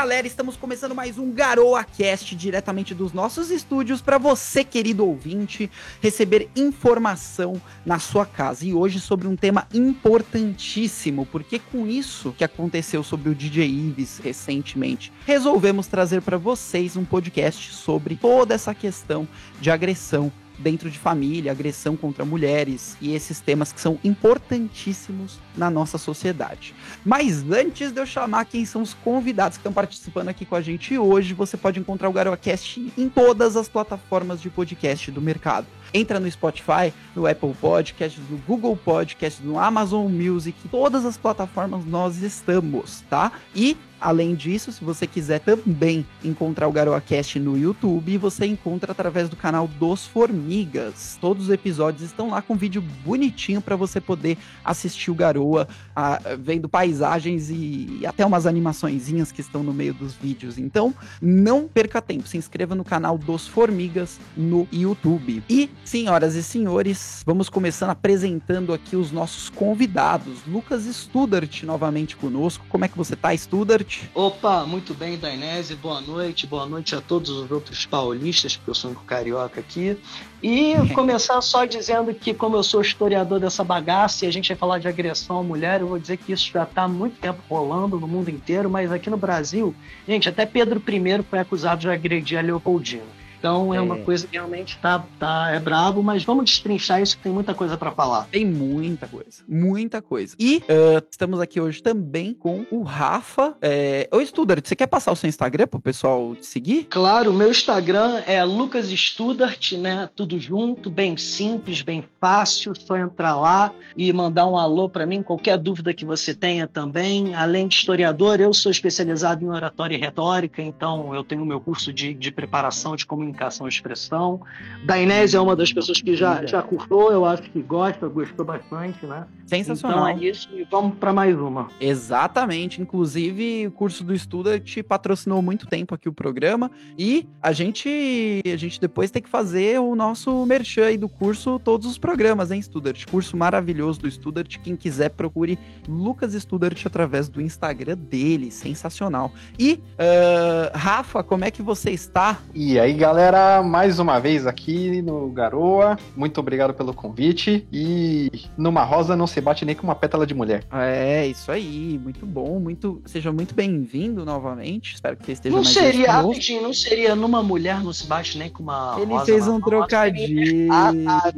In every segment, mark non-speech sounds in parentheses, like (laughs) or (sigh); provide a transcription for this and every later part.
galera, estamos começando mais um Garoa Cast diretamente dos nossos estúdios para você, querido ouvinte, receber informação na sua casa. E hoje sobre um tema importantíssimo, porque com isso que aconteceu sobre o DJ Ives recentemente, resolvemos trazer para vocês um podcast sobre toda essa questão de agressão dentro de família, agressão contra mulheres e esses temas que são importantíssimos na nossa sociedade. Mas antes de eu chamar quem são os convidados que estão participando aqui com a gente hoje, você pode encontrar o GaroaCast em todas as plataformas de podcast do mercado. Entra no Spotify, no Apple Podcasts, no Google Podcasts, no Amazon Music, todas as plataformas nós estamos, tá? E Além disso, se você quiser também encontrar o GaroaCast no YouTube, você encontra através do canal dos Formigas. Todos os episódios estão lá com vídeo bonitinho para você poder assistir o Garoa, a, vendo paisagens e, e, até umas animaçõezinhas que estão no meio dos vídeos. Então, não perca tempo, se inscreva no canal dos Formigas no YouTube. E, senhoras e senhores, vamos começando apresentando aqui os nossos convidados. Lucas Studart novamente conosco. Como é que você tá, Studart? Opa, muito bem, Dainese. Boa noite. Boa noite a todos os outros paulistas, porque eu sou um carioca aqui. E (laughs) começar só dizendo que, como eu sou historiador dessa bagaça e a gente vai falar de agressão à mulher, eu vou dizer que isso já está há muito tempo rolando no mundo inteiro, mas aqui no Brasil, gente, até Pedro I foi acusado de agredir a Leopoldina. Então é, é uma coisa que realmente tá, tá, é brabo, mas vamos destrinchar isso que tem muita coisa para falar. Tem muita coisa, muita coisa. E uh, estamos aqui hoje também com o Rafa. É... Ô, Studart, você quer passar o seu Instagram pro pessoal te seguir? Claro, o meu Instagram é Lucas Studart, né? Tudo junto, bem simples, bem fácil. Só entrar lá e mandar um alô para mim, qualquer dúvida que você tenha também. Além de historiador, eu sou especializado em oratória e retórica, então eu tenho o meu curso de, de preparação de comunicação comunicação e expressão. Da Inés é uma das pessoas que já, já curtou, eu acho que gosta, gostou bastante, né? Sensacional. Então é isso e vamos para mais uma. Exatamente. Inclusive, o curso do Estuda te patrocinou muito tempo aqui o programa e a gente a gente depois tem que fazer o nosso merchan aí do curso, todos os programas, hein, Studart? Curso maravilhoso do Studart. Quem quiser, procure Lucas Studart através do Instagram dele. Sensacional. E, uh, Rafa, como é que você está? E aí, galera? Galera, mais uma vez aqui no Garoa. Muito obrigado pelo convite. E numa rosa não se bate nem com uma pétala de mulher. É, isso aí. Muito bom. Muito, seja muito bem-vindo novamente. Espero que você esteja não mais seria, rapidinho, não seria numa mulher não se bate nem com uma Ele rosa, fez um trocadilho. Ah, ah,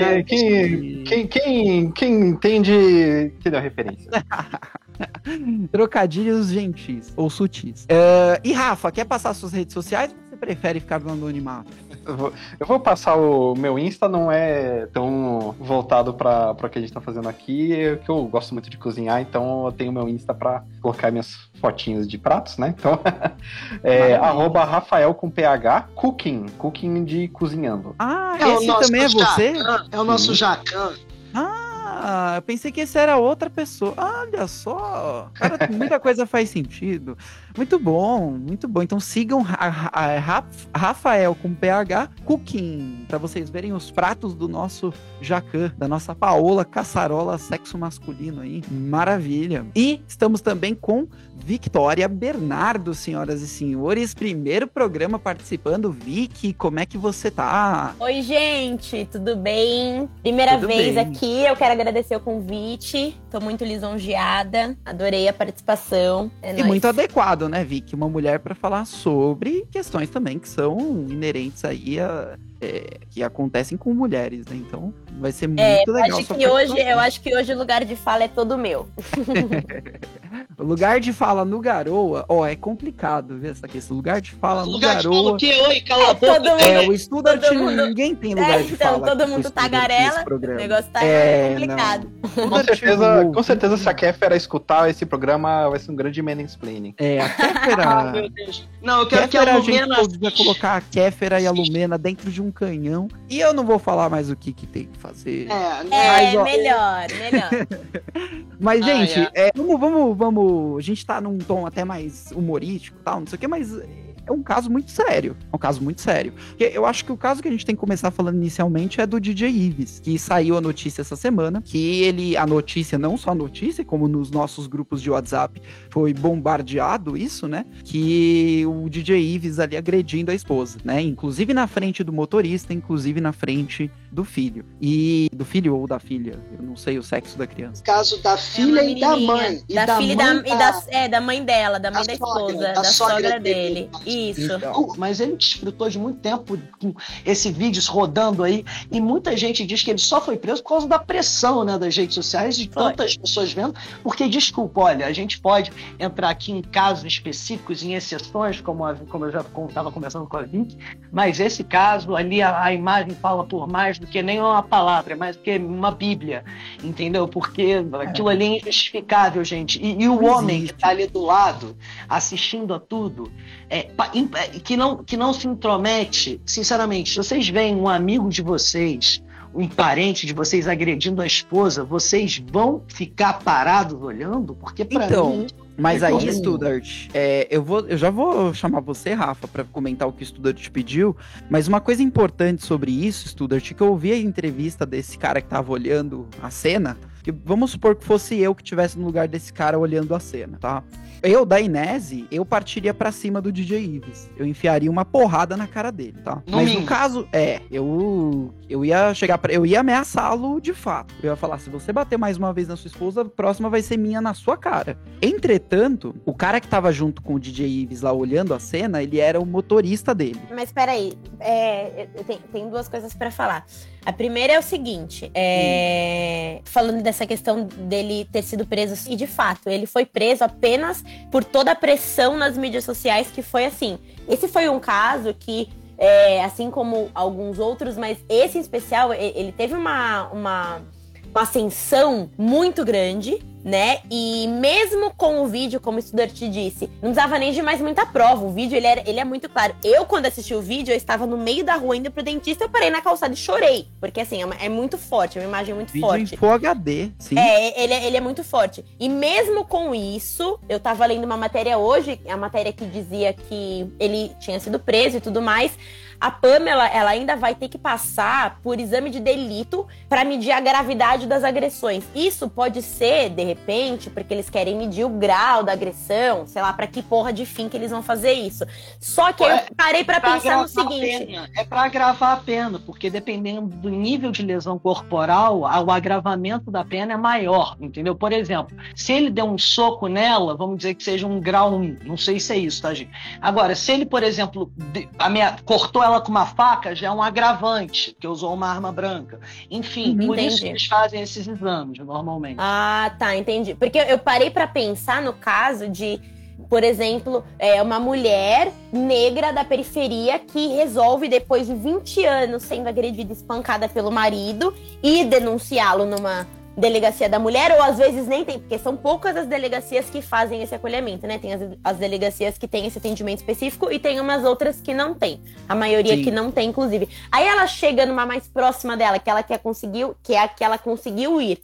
é, quem, quem, quem, quem entende, entendeu a referência. (laughs) (laughs) Trocadilhos gentis ou sutis. Uh, e Rafa, quer passar suas redes sociais? prefere ficar no anonimato? Eu vou, eu vou passar o meu Insta, não é tão voltado para o que a gente tá fazendo aqui, que eu gosto muito de cozinhar, então eu tenho meu Insta para colocar minhas fotinhos de pratos, né? Então, (laughs) é arroba Rafael com PH Cooking, cooking de cozinhando. Ah, é esse também é você? Jacan, é o nosso Jacan. Ah, ah, eu pensei que esse era outra pessoa. Olha só. Cara, muita coisa faz sentido. Muito bom, muito bom. Então sigam a Rafael com PH Cooking para vocês verem os pratos do nosso Jacan, da nossa Paola Caçarola sexo masculino aí. Maravilha. E estamos também com Victoria Bernardo, senhoras e senhores. Primeiro programa participando. Vicky, como é que você tá? Oi, gente, tudo bem? Primeira tudo vez bem. aqui, eu quero agradecer o convite. Tô muito lisonjeada. Adorei a participação. É e nóis. muito adequado, né, Vicky? Uma mulher para falar sobre questões também que são inerentes aí a é, que acontecem com mulheres, né? Então vai ser muito é, legal. Acho que hoje, eu acho que hoje o lugar de fala é todo meu. (laughs) o lugar de fala no Garoa, ó, é complicado ver essa questão. O lugar de fala no lugar Garoa. De fala o quê? Oi, cala a boca. Mundo, é, o estudante, mundo, ninguém tem lugar é, de então, fala. Todo mundo tagarela, o negócio tá é, complicado. Com certeza, com certeza, se a Kéfera escutar esse programa, vai ser um grande mansplaining. É, a Kéfera. (laughs) ah, meu Deus. Não, eu quero Kéfera, que a Lumena. A gente podia colocar a Kéfera e a Lumena dentro de um canhão. E eu não vou falar mais o que, que tem que fazer. É, mas, é melhor, melhor. (laughs) mas, gente, ah, é. É, vamos, vamos, vamos. A gente tá num tom até mais humorístico tal, não sei o que, mas é um caso muito sério. É um caso muito sério. Porque eu acho que o caso que a gente tem que começar falando inicialmente é do DJ Ives, que saiu a notícia essa semana, que ele, a notícia, não só a notícia, como nos nossos grupos de WhatsApp foi bombardeado isso, né? Que o DJ Ives ali agredindo a esposa, né? Inclusive na frente do motorista, inclusive na frente do filho. E do filho ou da filha, eu não sei o sexo da criança. Caso da filha é e da mãe. E da, da filha mãe da, da, é, da mãe dela, da mãe da, da esposa, sogra, da, sogra, sogra dele. dele. Isso. Então. Mas ele desfrutou de muito tempo com esse vídeo rodando aí, e muita gente diz que ele só foi preso por causa da pressão né, das redes sociais, de tantas pessoas vendo, porque, desculpa, olha, a gente pode entrar aqui em casos específicos, em exceções, como, a, como eu já estava conversando com a Vicky, mas esse caso ali, a, a imagem fala por mais do que nem uma palavra, é mais do que uma bíblia, entendeu? Porque aquilo ali é injustificável, gente. E, e o homem que está ali do lado, assistindo a tudo, é, que, não, que não se intromete, sinceramente, se vocês veem um amigo de vocês, um parente de vocês agredindo a esposa, vocês vão ficar parados olhando? Porque para então, mim mas aí, Studart, é, eu, vou, eu já vou chamar você, Rafa, para comentar o que o Studart te pediu. Mas uma coisa importante sobre isso, Studart, que eu ouvi a entrevista desse cara que tava olhando a cena. Que vamos supor que fosse eu que estivesse no lugar desse cara olhando a cena, tá? Eu, da Inese, eu partiria para cima do DJ Ives. Eu enfiaria uma porrada na cara dele, tá? No Mas mínimo. no caso, é, eu eu ia chegar para eu ia ameaçá-lo de fato. Eu ia falar, se você bater mais uma vez na sua esposa, a próxima vai ser minha na sua cara. Entretanto, o cara que tava junto com o DJ Ives lá olhando a cena, ele era o motorista dele. Mas peraí, é, tem, tem duas coisas para falar. A primeira é o seguinte, é... hum. falando dessa questão dele ter sido preso, e de fato, ele foi preso apenas por toda a pressão nas mídias sociais, que foi assim. Esse foi um caso que, é, assim como alguns outros, mas esse em especial, ele teve uma, uma, uma ascensão muito grande né? E mesmo com o vídeo, como o Studart disse, não precisava nem de mais muita prova. O vídeo, ele, era, ele é muito claro. Eu, quando assisti o vídeo, eu estava no meio da rua indo pro dentista, eu parei na calçada e chorei. Porque, assim, é, uma, é muito forte, é uma imagem muito vídeo forte. Em Full HD, sim. É, ele, é, ele é muito forte. E mesmo com isso, eu tava lendo uma matéria hoje, a matéria que dizia que ele tinha sido preso e tudo mais a Pamela ela ainda vai ter que passar por exame de delito para medir a gravidade das agressões. Isso pode ser, de repente, porque eles querem medir o grau da agressão, sei lá, para que porra de fim que eles vão fazer isso. Só que aí eu parei para pensar no seguinte: é para agravar a pena, porque dependendo do nível de lesão corporal, o agravamento da pena é maior, entendeu? Por exemplo, se ele der um soco nela, vamos dizer que seja um grau 1, não sei se é isso, tá, gente? Agora, se ele, por exemplo, cortou ela ela com uma faca já é um agravante, que usou uma arma branca. Enfim, uhum, por entendi. isso que eles fazem esses exames, normalmente. Ah, tá, entendi. Porque eu parei para pensar no caso de por exemplo, é uma mulher negra da periferia que resolve, depois de 20 anos sendo agredida e espancada pelo marido, e denunciá-lo numa delegacia da mulher, ou às vezes nem tem, porque são poucas as delegacias que fazem esse acolhimento, né? Tem as, as delegacias que têm esse atendimento específico e tem umas outras que não tem. A maioria Sim. que não tem, inclusive. Aí ela chega numa mais próxima dela, que ela quer conseguiu, que é a que ela conseguiu ir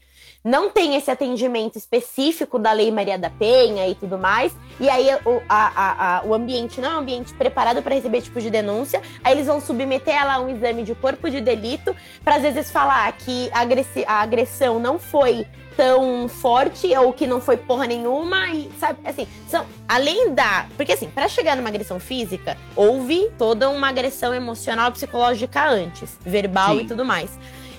não tem esse atendimento específico da Lei Maria da Penha e tudo mais, e aí o, a, a, a, o ambiente não é um ambiente preparado para receber tipo de denúncia, aí eles vão submeter ela a um exame de corpo de delito, para às vezes falar que a agressão não foi tão forte ou que não foi porra nenhuma e sabe assim são além da porque assim para chegar numa agressão física houve toda uma agressão emocional psicológica antes verbal Sim. e tudo mais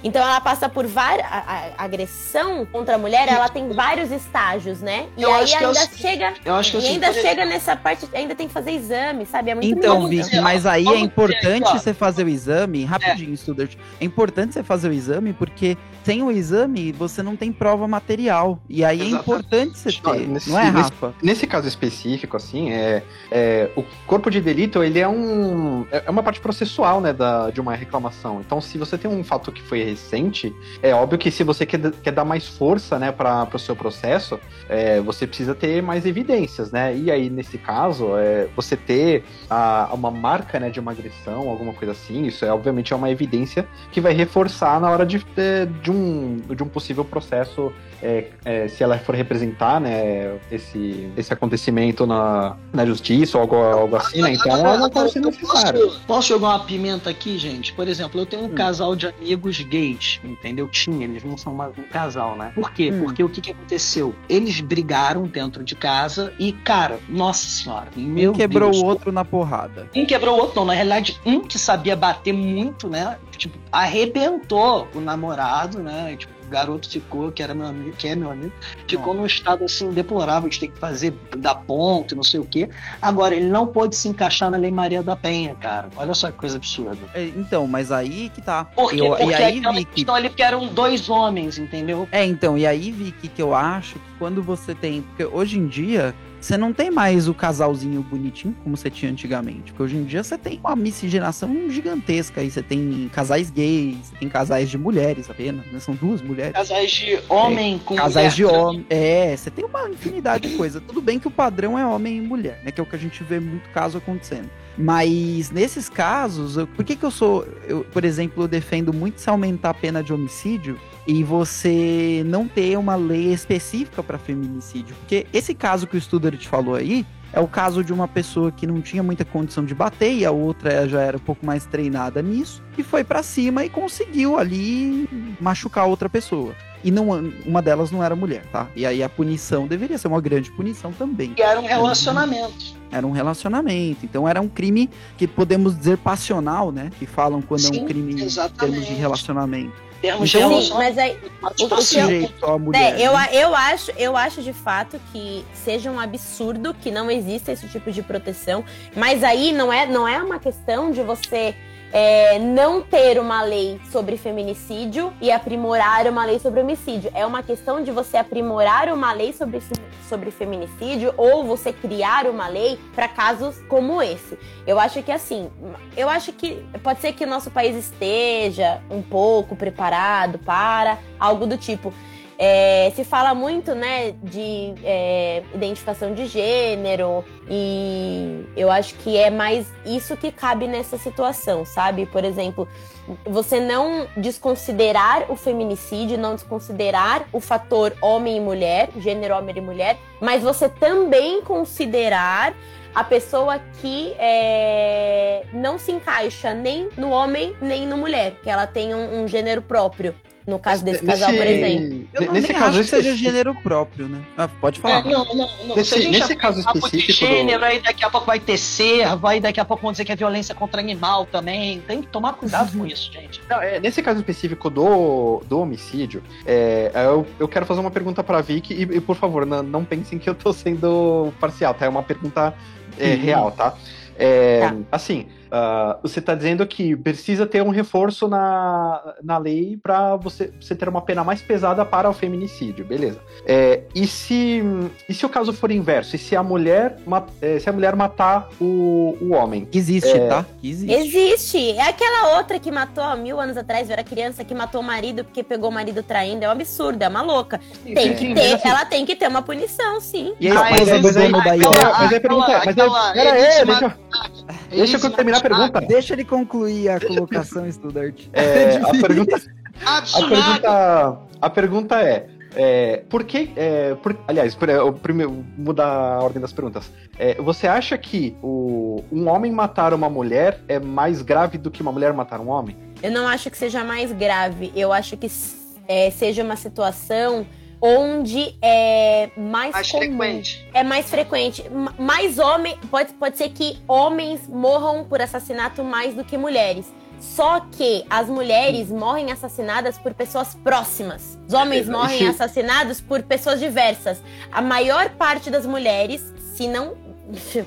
então ela passa por várias. A, a, agressão contra a mulher, ela tem vários estágios, né? E eu aí ainda eu, chega. Eu acho que e ainda chega nessa parte, ainda tem que fazer exame, sabe? É muito Então, Vicky, mas aí é importante você fazer o exame, rapidinho, é. Studart. É importante você fazer o exame porque sem o exame você não tem prova material. E aí Exatamente. é importante você ter, nesse, não é, Rafa? Nesse, nesse, caso específico, assim, é, é, o corpo de delito, ele é um. É uma parte processual, né, da, de uma reclamação. Então, se você tem um fato que foi recente, é óbvio que se você quer, quer dar mais força, né, para o seu processo, é, você precisa ter mais evidências, né? E aí, nesse caso, é, você ter a, uma marca, né, de uma agressão, alguma coisa assim, isso é obviamente é uma evidência que vai reforçar na hora de, de, de um, de um possível processo é, é, se ela for representar né, esse, esse acontecimento na, na justiça ou algo, algo assim, né? Então ela não pode ser necessária. Posso, posso jogar uma pimenta aqui, gente? Por exemplo, eu tenho um hum. casal de amigos gays, entendeu? Tinha, eles não são mais um casal, né? Por quê? Hum. Porque o que, que aconteceu? Eles brigaram dentro de casa e, cara, nossa senhora, meu um quebrou Deus, o outro na porrada. Um quebrou o outro, não. Na realidade, um que sabia bater muito, né? Tipo, arrebentou o namorado, né? Tipo, garoto ficou, que era meu amigo, que é meu amigo, ficou num estado assim deplorável de ter que fazer da ponte, não sei o quê. Agora, ele não pôde se encaixar na Lei Maria da Penha, cara. Olha só que coisa absurda. É, então, mas aí que tá. Porque, eu, porque e aí, vi que... ali que eram dois homens, entendeu? É, então, e aí, Vicky, que eu acho que quando você tem. Porque hoje em dia, você não tem mais o casalzinho bonitinho como você tinha antigamente. Porque hoje em dia você tem uma miscigenação gigantesca. Aí você tem casais gays, tem casais de mulheres apenas, né? São duas mulheres. Casais de homem é, com Casais mulher, de homem. É, você tem uma infinidade de coisa. Tudo bem que o padrão é homem e mulher, né? Que é o que a gente vê muito caso acontecendo. Mas nesses casos, eu, por que, que eu sou. Eu, por exemplo, eu defendo muito se aumentar a pena de homicídio e você não ter uma lei específica para feminicídio. Porque esse caso que o Studart falou aí é o caso de uma pessoa que não tinha muita condição de bater e a outra já era um pouco mais treinada nisso e foi para cima e conseguiu ali machucar outra pessoa. E não, uma delas não era mulher, tá? E aí a punição deveria ser uma grande punição também. E era um relacionamento. Era um relacionamento. Então era um crime que podemos dizer passional, né? Que falam quando Sim, é um crime exatamente. em termos de relacionamento termos então, Sim, mas aí o, mulher, é, eu, né? eu acho eu acho de fato que seja um absurdo que não exista esse tipo de proteção mas aí não é não é uma questão de você é, não ter uma lei sobre feminicídio e aprimorar uma lei sobre homicídio. É uma questão de você aprimorar uma lei sobre, sobre feminicídio ou você criar uma lei para casos como esse. Eu acho que assim, eu acho que pode ser que o nosso país esteja um pouco preparado para algo do tipo. É, se fala muito, né, de é, identificação de gênero e eu acho que é mais isso que cabe nessa situação, sabe? Por exemplo, você não desconsiderar o feminicídio, não desconsiderar o fator homem e mulher, gênero homem e mulher, mas você também considerar a pessoa que é, não se encaixa nem no homem nem no mulher, que ela tem um, um gênero próprio. No caso desse nesse, casal, por exemplo. Eu não nesse caso acho que seja gênero próprio, né? Ah, pode falar. É, não, não, não. Nesse, nesse caso específico. Gênero, do... aí daqui a pouco vai ter servo, aí daqui a pouco vão dizer que é violência contra animal também. Tem que tomar cuidado com isso, gente. (laughs) Não, é, nesse caso específico do, do homicídio, é, eu, eu quero fazer uma pergunta pra Vicky e, e por favor, não, não pensem que eu tô sendo parcial, tá? É uma pergunta é, uhum. real, tá? É, tá. Assim, Uh, você está dizendo que precisa ter um reforço na, na lei para você, você ter uma pena mais pesada para o feminicídio, beleza? É, e, se, e se o caso for inverso? E se a mulher, é, se a mulher matar o, o homem? Existe, é... tá? Existe. Existe. É aquela outra que matou há mil anos atrás, era criança que matou o marido porque pegou o marido traindo. É um absurdo, é uma louca. Sim, tem que ter, assim... ela tem que ter uma punição, sim. E a esposa do dono da Mas é pergunta. Mas é. Pera aí, deixa, deixa eu terminar a pergunta. Deixa ele concluir a colocação, (laughs) Studart. (laughs) É, a pergunta. a pergunta. A pergunta é. É, por que. É, por, aliás, por, é, primeiro, mudar a ordem das perguntas. É, você acha que o, um homem matar uma mulher é mais grave do que uma mulher matar um homem? Eu não acho que seja mais grave. Eu acho que é, seja uma situação onde é mais, mais comum. frequente. É mais frequente. Mais homem. Pode, pode ser que homens morram por assassinato mais do que mulheres. Só que as mulheres morrem assassinadas por pessoas próximas. Os homens morrem (laughs) assassinados por pessoas diversas. A maior parte das mulheres, se não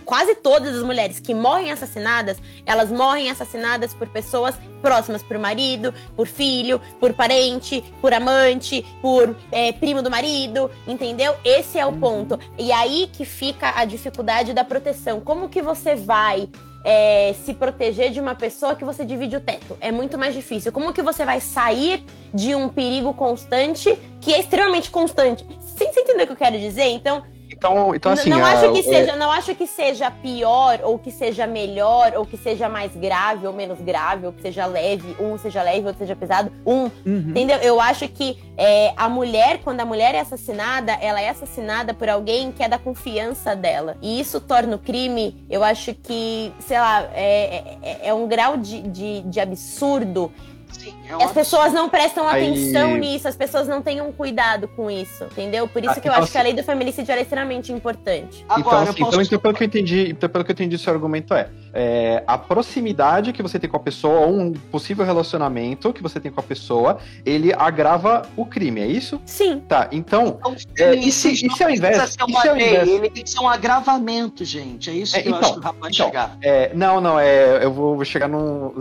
quase todas as mulheres que morrem assassinadas, elas morrem assassinadas por pessoas próximas, por marido, por filho, por parente, por amante, por é, primo do marido, entendeu? Esse é o ponto. E aí que fica a dificuldade da proteção. Como que você vai é, se proteger de uma pessoa que você divide o teto. É muito mais difícil. Como que você vai sair de um perigo constante que é extremamente constante? Você entender o que eu quero dizer? Então, então, então assim. Não, acho que é... seja, não acho que seja pior, ou que seja melhor, ou que seja mais grave ou menos grave, ou que seja leve, um seja leve, outro seja pesado. Um. Uhum. Entendeu? Eu acho que é, a mulher, quando a mulher é assassinada, ela é assassinada por alguém que é da confiança dela. E isso torna o crime, eu acho que, sei lá, é, é, é um grau de, de, de absurdo Sim, é as pessoas não prestam atenção Aí... nisso, as pessoas não têm um cuidado com isso, entendeu? Por isso ah, que eu então, acho assim... que a lei do feminicídio é extremamente importante. Então, Agora, então, assim, posso... então, então, pelo que eu entendi, então, pelo que eu entendi, seu argumento é, é, a proximidade que você tem com a pessoa, ou um possível relacionamento que você tem com a pessoa, ele agrava o crime, é isso? Sim. Tá, então. então é, e, se, e se ao invés. Ser uma lei, invés... Ele tem que ser um agravamento, gente. É isso é, que então, eu acho que o rapaz então, chegar. É, não, não, é, eu vou chegar num.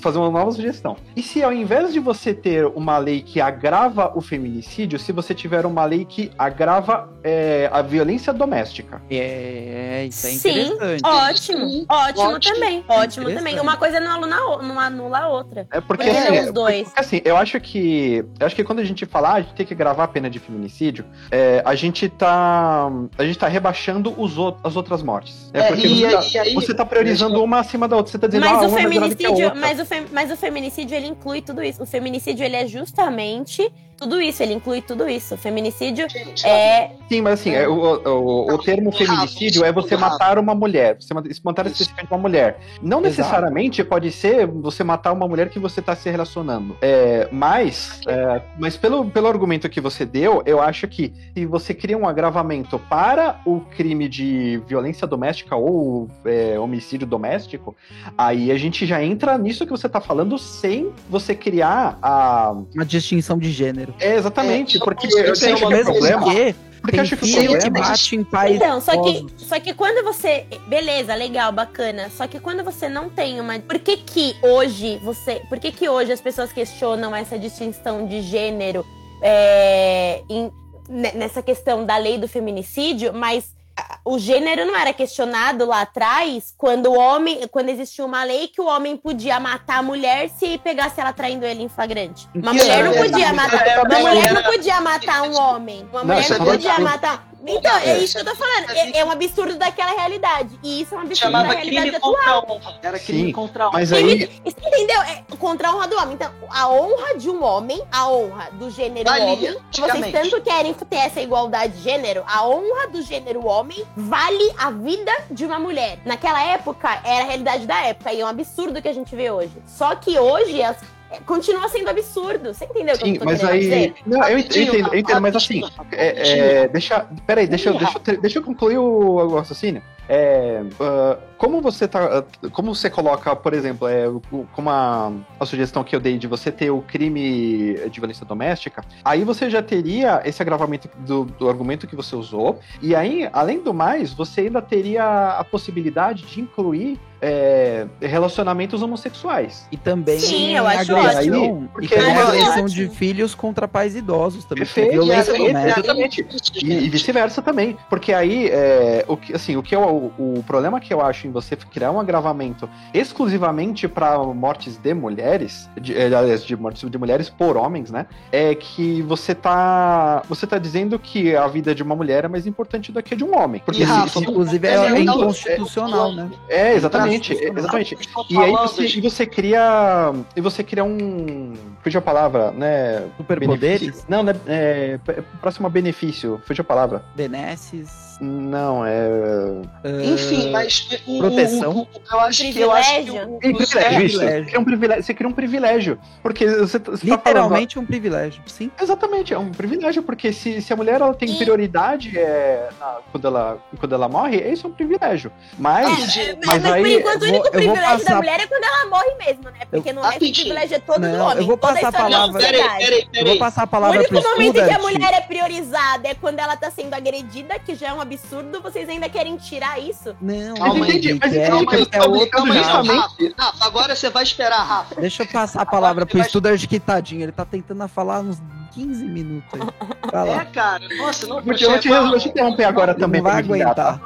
fazer uma nova sugestão. E se ao invés de você ter uma lei que agrava o feminicídio, se você tiver uma lei que agrava é, a violência doméstica? É, isso é interessante. Sim, ótimo, ótimo, ótimo também. Ótimo também. Uma coisa não anula, não anula a outra. É porque, porque assim, os dois. Porque, assim, eu acho que. Eu acho que quando a gente falar, ah, a gente tem que gravar a pena de feminicídio, é, a gente tá. A gente tá rebaixando os, as outras mortes. É, porque e, você, tá, você tá priorizando uma acima da outra. Você tá dizendo mas ah, o feminicídio, mas o, fe, mas o feminicídio ele inclui tudo isso. O feminicídio ele é justamente tudo isso, ele inclui tudo isso. Feminicídio é. Sim, mas assim, é, o, o, o termo feminicídio é você matar uma mulher, você matar especificamente uma mulher. Não necessariamente Exato. pode ser você matar uma mulher que você está se relacionando. É, mas, é, mas pelo, pelo argumento que você deu, eu acho que se você cria um agravamento para o crime de violência doméstica ou é, homicídio doméstico, aí a gente já entra nisso que você está falando sem você criar a. Uma distinção de gênero. É, exatamente, é, porque eu, eu tenho o mesmo problema. Que porque acho que o problema que bate em pais. Então, só que, só que quando você. Beleza, legal, bacana. Só que quando você não tem uma. Por que, que hoje você. Por que, que hoje as pessoas questionam essa distinção de gênero é, em, nessa questão da lei do feminicídio, mas o gênero não era questionado lá atrás, quando o homem, quando existia uma lei que o homem podia matar a mulher se pegasse ela traindo ele em flagrante. Uma mulher não podia matar, uma mulher não podia matar um homem. Uma mulher não podia matar então, é isso que eu tô falando. É, é, um absurdo daquela realidade. E isso é um absurdo Chamava da realidade atual. Era crime Sim, contra a honra. Mas aí... entendeu? É contra a honra do homem. Então, a honra de um homem, a honra do gênero homem, que vocês tanto querem ter essa igualdade de gênero, a honra do gênero homem vale a vida de uma mulher. Naquela época, era a realidade da época. E é um absurdo que a gente vê hoje. Só que hoje, as continua sendo absurdo. Você entendeu Sim, eu mas aí... dizer? Não, eu entendo, eu entendo, mas assim, é, é, deixa, peraí, deixa, deixa, deixa eu concluir o, o raciocínio. É, uh, como você tá. Como você coloca, por exemplo, é, como a, a sugestão que eu dei de você ter o crime de violência doméstica, aí você já teria esse agravamento do, do argumento que você usou, e aí, além do mais, você ainda teria a possibilidade de incluir é, relacionamentos homossexuais. E também Sim, eu acho agressão, porque e também agressão de filhos contra pais idosos também. Perfeito, violência doméstica. Exatamente. E, e vice-versa também. Porque aí, é, o, que, assim, o, que eu, o, o problema que eu acho em você criar um agravamento exclusivamente para mortes de mulheres, de, é, aliás, de mortes de mulheres por homens, né? É que você tá, você tá dizendo que a vida de uma mulher é mais importante do que a de um homem. Porque, Rafa, inclusive, é, é inconstitucional, né? É, exatamente. Exatamente, exatamente. E aí você, e você cria. E você cria um. Fugiu a palavra, né? Superpoderes? Não, né? É, próximo a benefício. Fugiu a palavra. Benesses. Não, é. Enfim, mas. O, Proteção. O, o, eu acho que. Eu acho que o, privilégio. Você cria, um privilégio, você cria um privilégio. Porque você, você tá Literalmente tá falando... um privilégio, sim. Exatamente, é um privilégio, porque se, se a mulher ela tem prioridade é, na, quando, ela, quando ela morre, isso é um privilégio. Mas. É, mas, mas aí. enquanto o único privilégio da mulher é quando ela morre mesmo, né? Porque no resto o privilégio é todo do homem. Eu vou passar a palavra. Peraí, peraí, peraí. Eu vou passar a palavra O único momento em que a mulher é priorizada é quando ela tá sendo agredida, que já é um absurdo. Vocês ainda querem tirar isso? Não, calma aí, mas é, é outro justamente. Rafa, agora você vai esperar, Rafa. Deixa eu passar a palavra pro Studart que tadinho. Ele tá tentando falar uns 15 minutos aí. É, cara. Nossa, não Porque eu te, eu te interromper agora também. Não vai aguentar.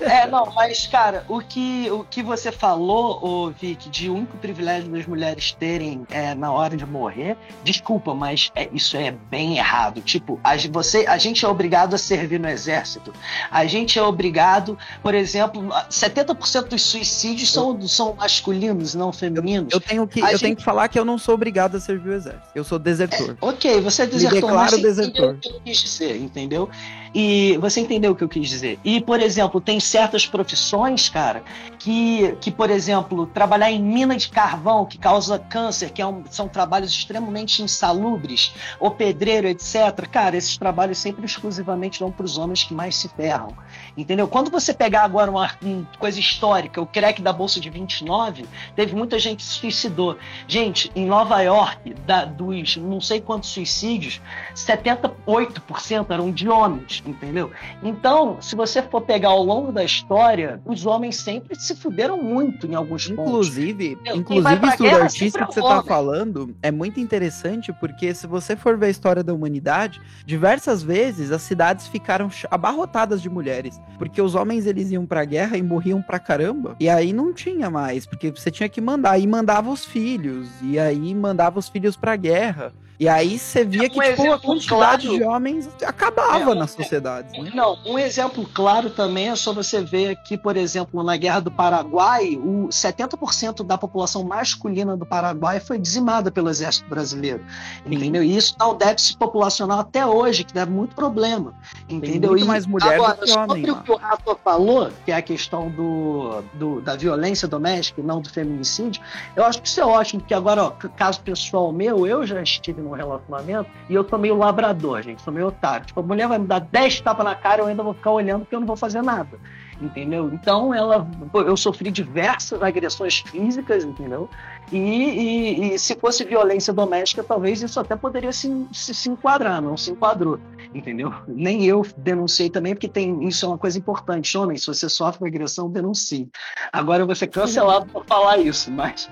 É, não, mas, cara, o que, o que você falou, ô, Vic, de o único privilégio das mulheres terem é, na hora de morrer, desculpa, mas é, isso é bem errado. Tipo, a, você, a gente é obrigado a servir no exército. A gente é obrigado, por exemplo, 70% dos suicídios são, são masculinos, não femininos. Eu, eu tenho que, eu gente... tenho que falar que eu não sou obrigado a servir o exército. Eu sou desertor. É, ok, você é desertor. Me declaro mas desertor. o que eu quis dizer, entendeu? E você entendeu o que eu quis dizer. E, por exemplo, tem certas profissões, cara, que, que por exemplo, trabalhar em mina de carvão, que causa câncer, que é um, são trabalhos extremamente insalubres, ou pedreiro, etc. Cara, esses trabalhos sempre exclusivamente vão para os homens que mais se ferram. Entendeu? Quando você pegar agora uma, uma coisa histórica, o crack da Bolsa de 29, teve muita gente que se suicidou. Gente, em Nova York, da, dos não sei quantos suicídios, 78% eram de homens entendeu? Então, se você for pegar ao longo da história, os homens sempre se fuderam muito em alguns inclusive, pontos. Inclusive, isso do artista que você está falando é muito interessante, porque se você for ver a história da humanidade, diversas vezes as cidades ficaram abarrotadas de mulheres, porque os homens eles iam pra guerra e morriam pra caramba, e aí não tinha mais, porque você tinha que mandar, e mandava os filhos, e aí mandava os filhos pra guerra. E aí você via que um tipo, a quantidade claro, de homens acabava é, nas sociedades. Né? Não, um exemplo claro também é só você ver aqui, por exemplo, na Guerra do Paraguai, o 70% da população masculina do Paraguai foi dizimada pelo exército brasileiro. Entendeu? E isso dá um déficit populacional até hoje, que dá muito problema. Entendeu? Tem muito mais mulher agora, do que homem. Sobre o que o Rafa falou, que é a questão do, do, da violência doméstica e não do feminicídio, eu acho que isso é ótimo, porque agora, ó, caso pessoal meu, eu já estive no relacionamento e eu sou meio labrador, gente, sou meio otário. Tipo, a mulher vai me dar 10 tapas na cara, eu ainda vou ficar olhando porque eu não vou fazer nada entendeu? Então ela, eu sofri diversas agressões físicas, entendeu? E, e, e, se fosse violência doméstica, talvez isso até poderia se, se, se, enquadrar, não se enquadrou, entendeu? Nem eu denunciei também, porque tem, isso é uma coisa importante. Homem, se você sofre agressão, denuncie. Agora eu vou ser cancelado por falar isso, mas.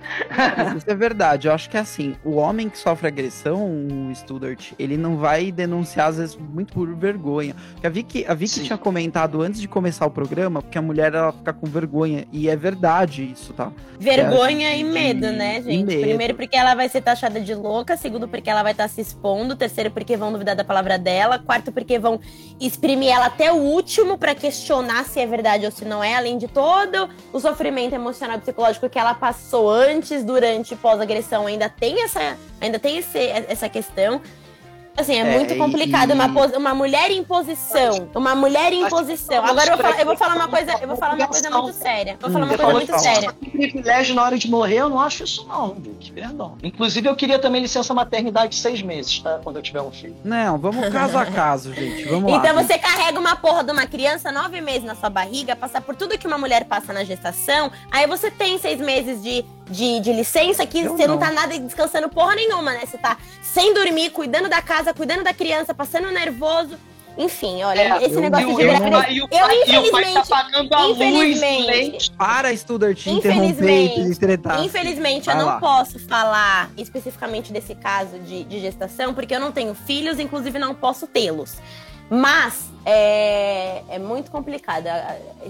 isso é verdade. Eu acho que é assim: o homem que sofre agressão, o Studart, ele não vai denunciar, às vezes, muito por vergonha. Porque a Vicky, a Vicky tinha comentado antes de começar o programa que a mulher ela fica com vergonha. E é verdade isso, tá? Vergonha é, e medo, né? Né, gente? Primeiro porque ela vai ser taxada de louca, segundo porque ela vai estar tá se expondo, terceiro porque vão duvidar da palavra dela, quarto porque vão exprimir ela até o último para questionar se é verdade ou se não é, além de todo o sofrimento emocional e psicológico que ela passou antes, durante e pós-agressão, ainda tem essa, ainda tem esse, essa questão. Assim, é, é muito complicado. E... Uma, uma mulher em posição. Uma mulher em posição. Agora eu vou, falar, eu vou falar uma coisa, eu vou falar uma coisa muito séria. Vou falar uma coisa muito séria. privilégio na hora de morrer, eu não acho isso, não, Vic. Perdão. Inclusive, eu queria também licença maternidade de seis meses, tá? Quando eu tiver um filho. Não, vamos caso a caso, (laughs) gente. Vamos então lá. você carrega uma porra de uma criança nove meses na sua barriga, passar por tudo que uma mulher passa na gestação, aí você tem seis meses de de, de licença que você não. não tá nada descansando porra nenhuma, né? Você tá sem dormir, cuidando da casa, cuidando da criança, passando nervoso. Enfim, olha, é, esse eu, negócio eu, de gravidez. Eu, eu, infelizmente. Tá infelizmente. Luz, para, Studart, te interromper e Infelizmente, Vai eu não lá. posso falar especificamente desse caso de, de gestação, porque eu não tenho filhos, inclusive não posso tê-los. Mas é, é muito complicado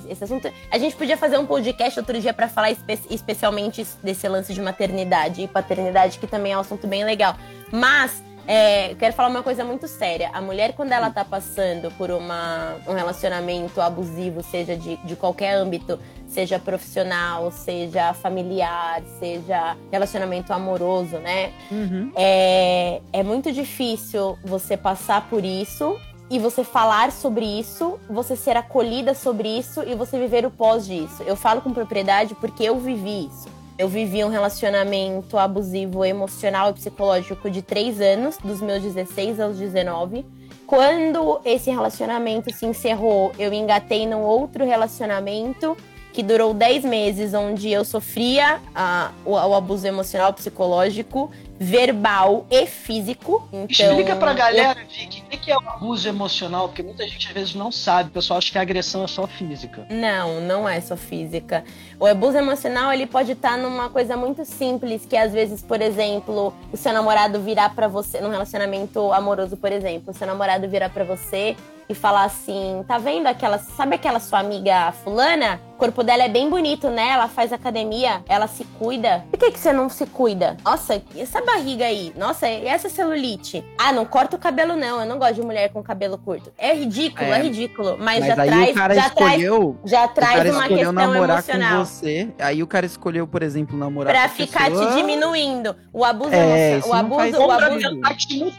esse assunto. A gente podia fazer um podcast outro dia para falar espe especialmente desse lance de maternidade e paternidade, que também é um assunto bem legal. Mas é, quero falar uma coisa muito séria. A mulher, quando ela tá passando por uma, um relacionamento abusivo, seja de, de qualquer âmbito, seja profissional, seja familiar, seja relacionamento amoroso, né? Uhum. É, é muito difícil você passar por isso e você falar sobre isso, você ser acolhida sobre isso e você viver o pós disso. Eu falo com propriedade porque eu vivi isso. Eu vivi um relacionamento abusivo emocional e psicológico de três anos, dos meus 16 aos 19. Quando esse relacionamento se encerrou, eu engatei num outro relacionamento que durou 10 meses, onde eu sofria a, o, o, abuso emocional, psicológico, verbal e físico. Então, Explica pra galera, eu... Vicky, o que é o abuso emocional? Porque muita gente às vezes não sabe, o pessoal acha que a agressão é só física. Não, não é só física. O abuso emocional, ele pode estar numa coisa muito simples, que às vezes, por exemplo, o seu namorado virar para você, num relacionamento amoroso, por exemplo, o seu namorado virar para você e falar assim: tá vendo aquela. Sabe aquela sua amiga fulana? O corpo dela é bem bonito, né? Ela faz academia, ela se cuida. Por que, que você não se cuida? Nossa, e essa barriga aí? Nossa, e essa celulite? Ah, não corta o cabelo, não. Eu não gosto de mulher com cabelo curto. É ridículo, é, é ridículo. Mas, mas já traz. já escolheu, traz, já traz uma questão namorar emocional. Com você, aí o cara escolheu, por exemplo, namorar pra com ficar pessoa... te diminuindo. O abuso é, emocional. O abuso, o abuso.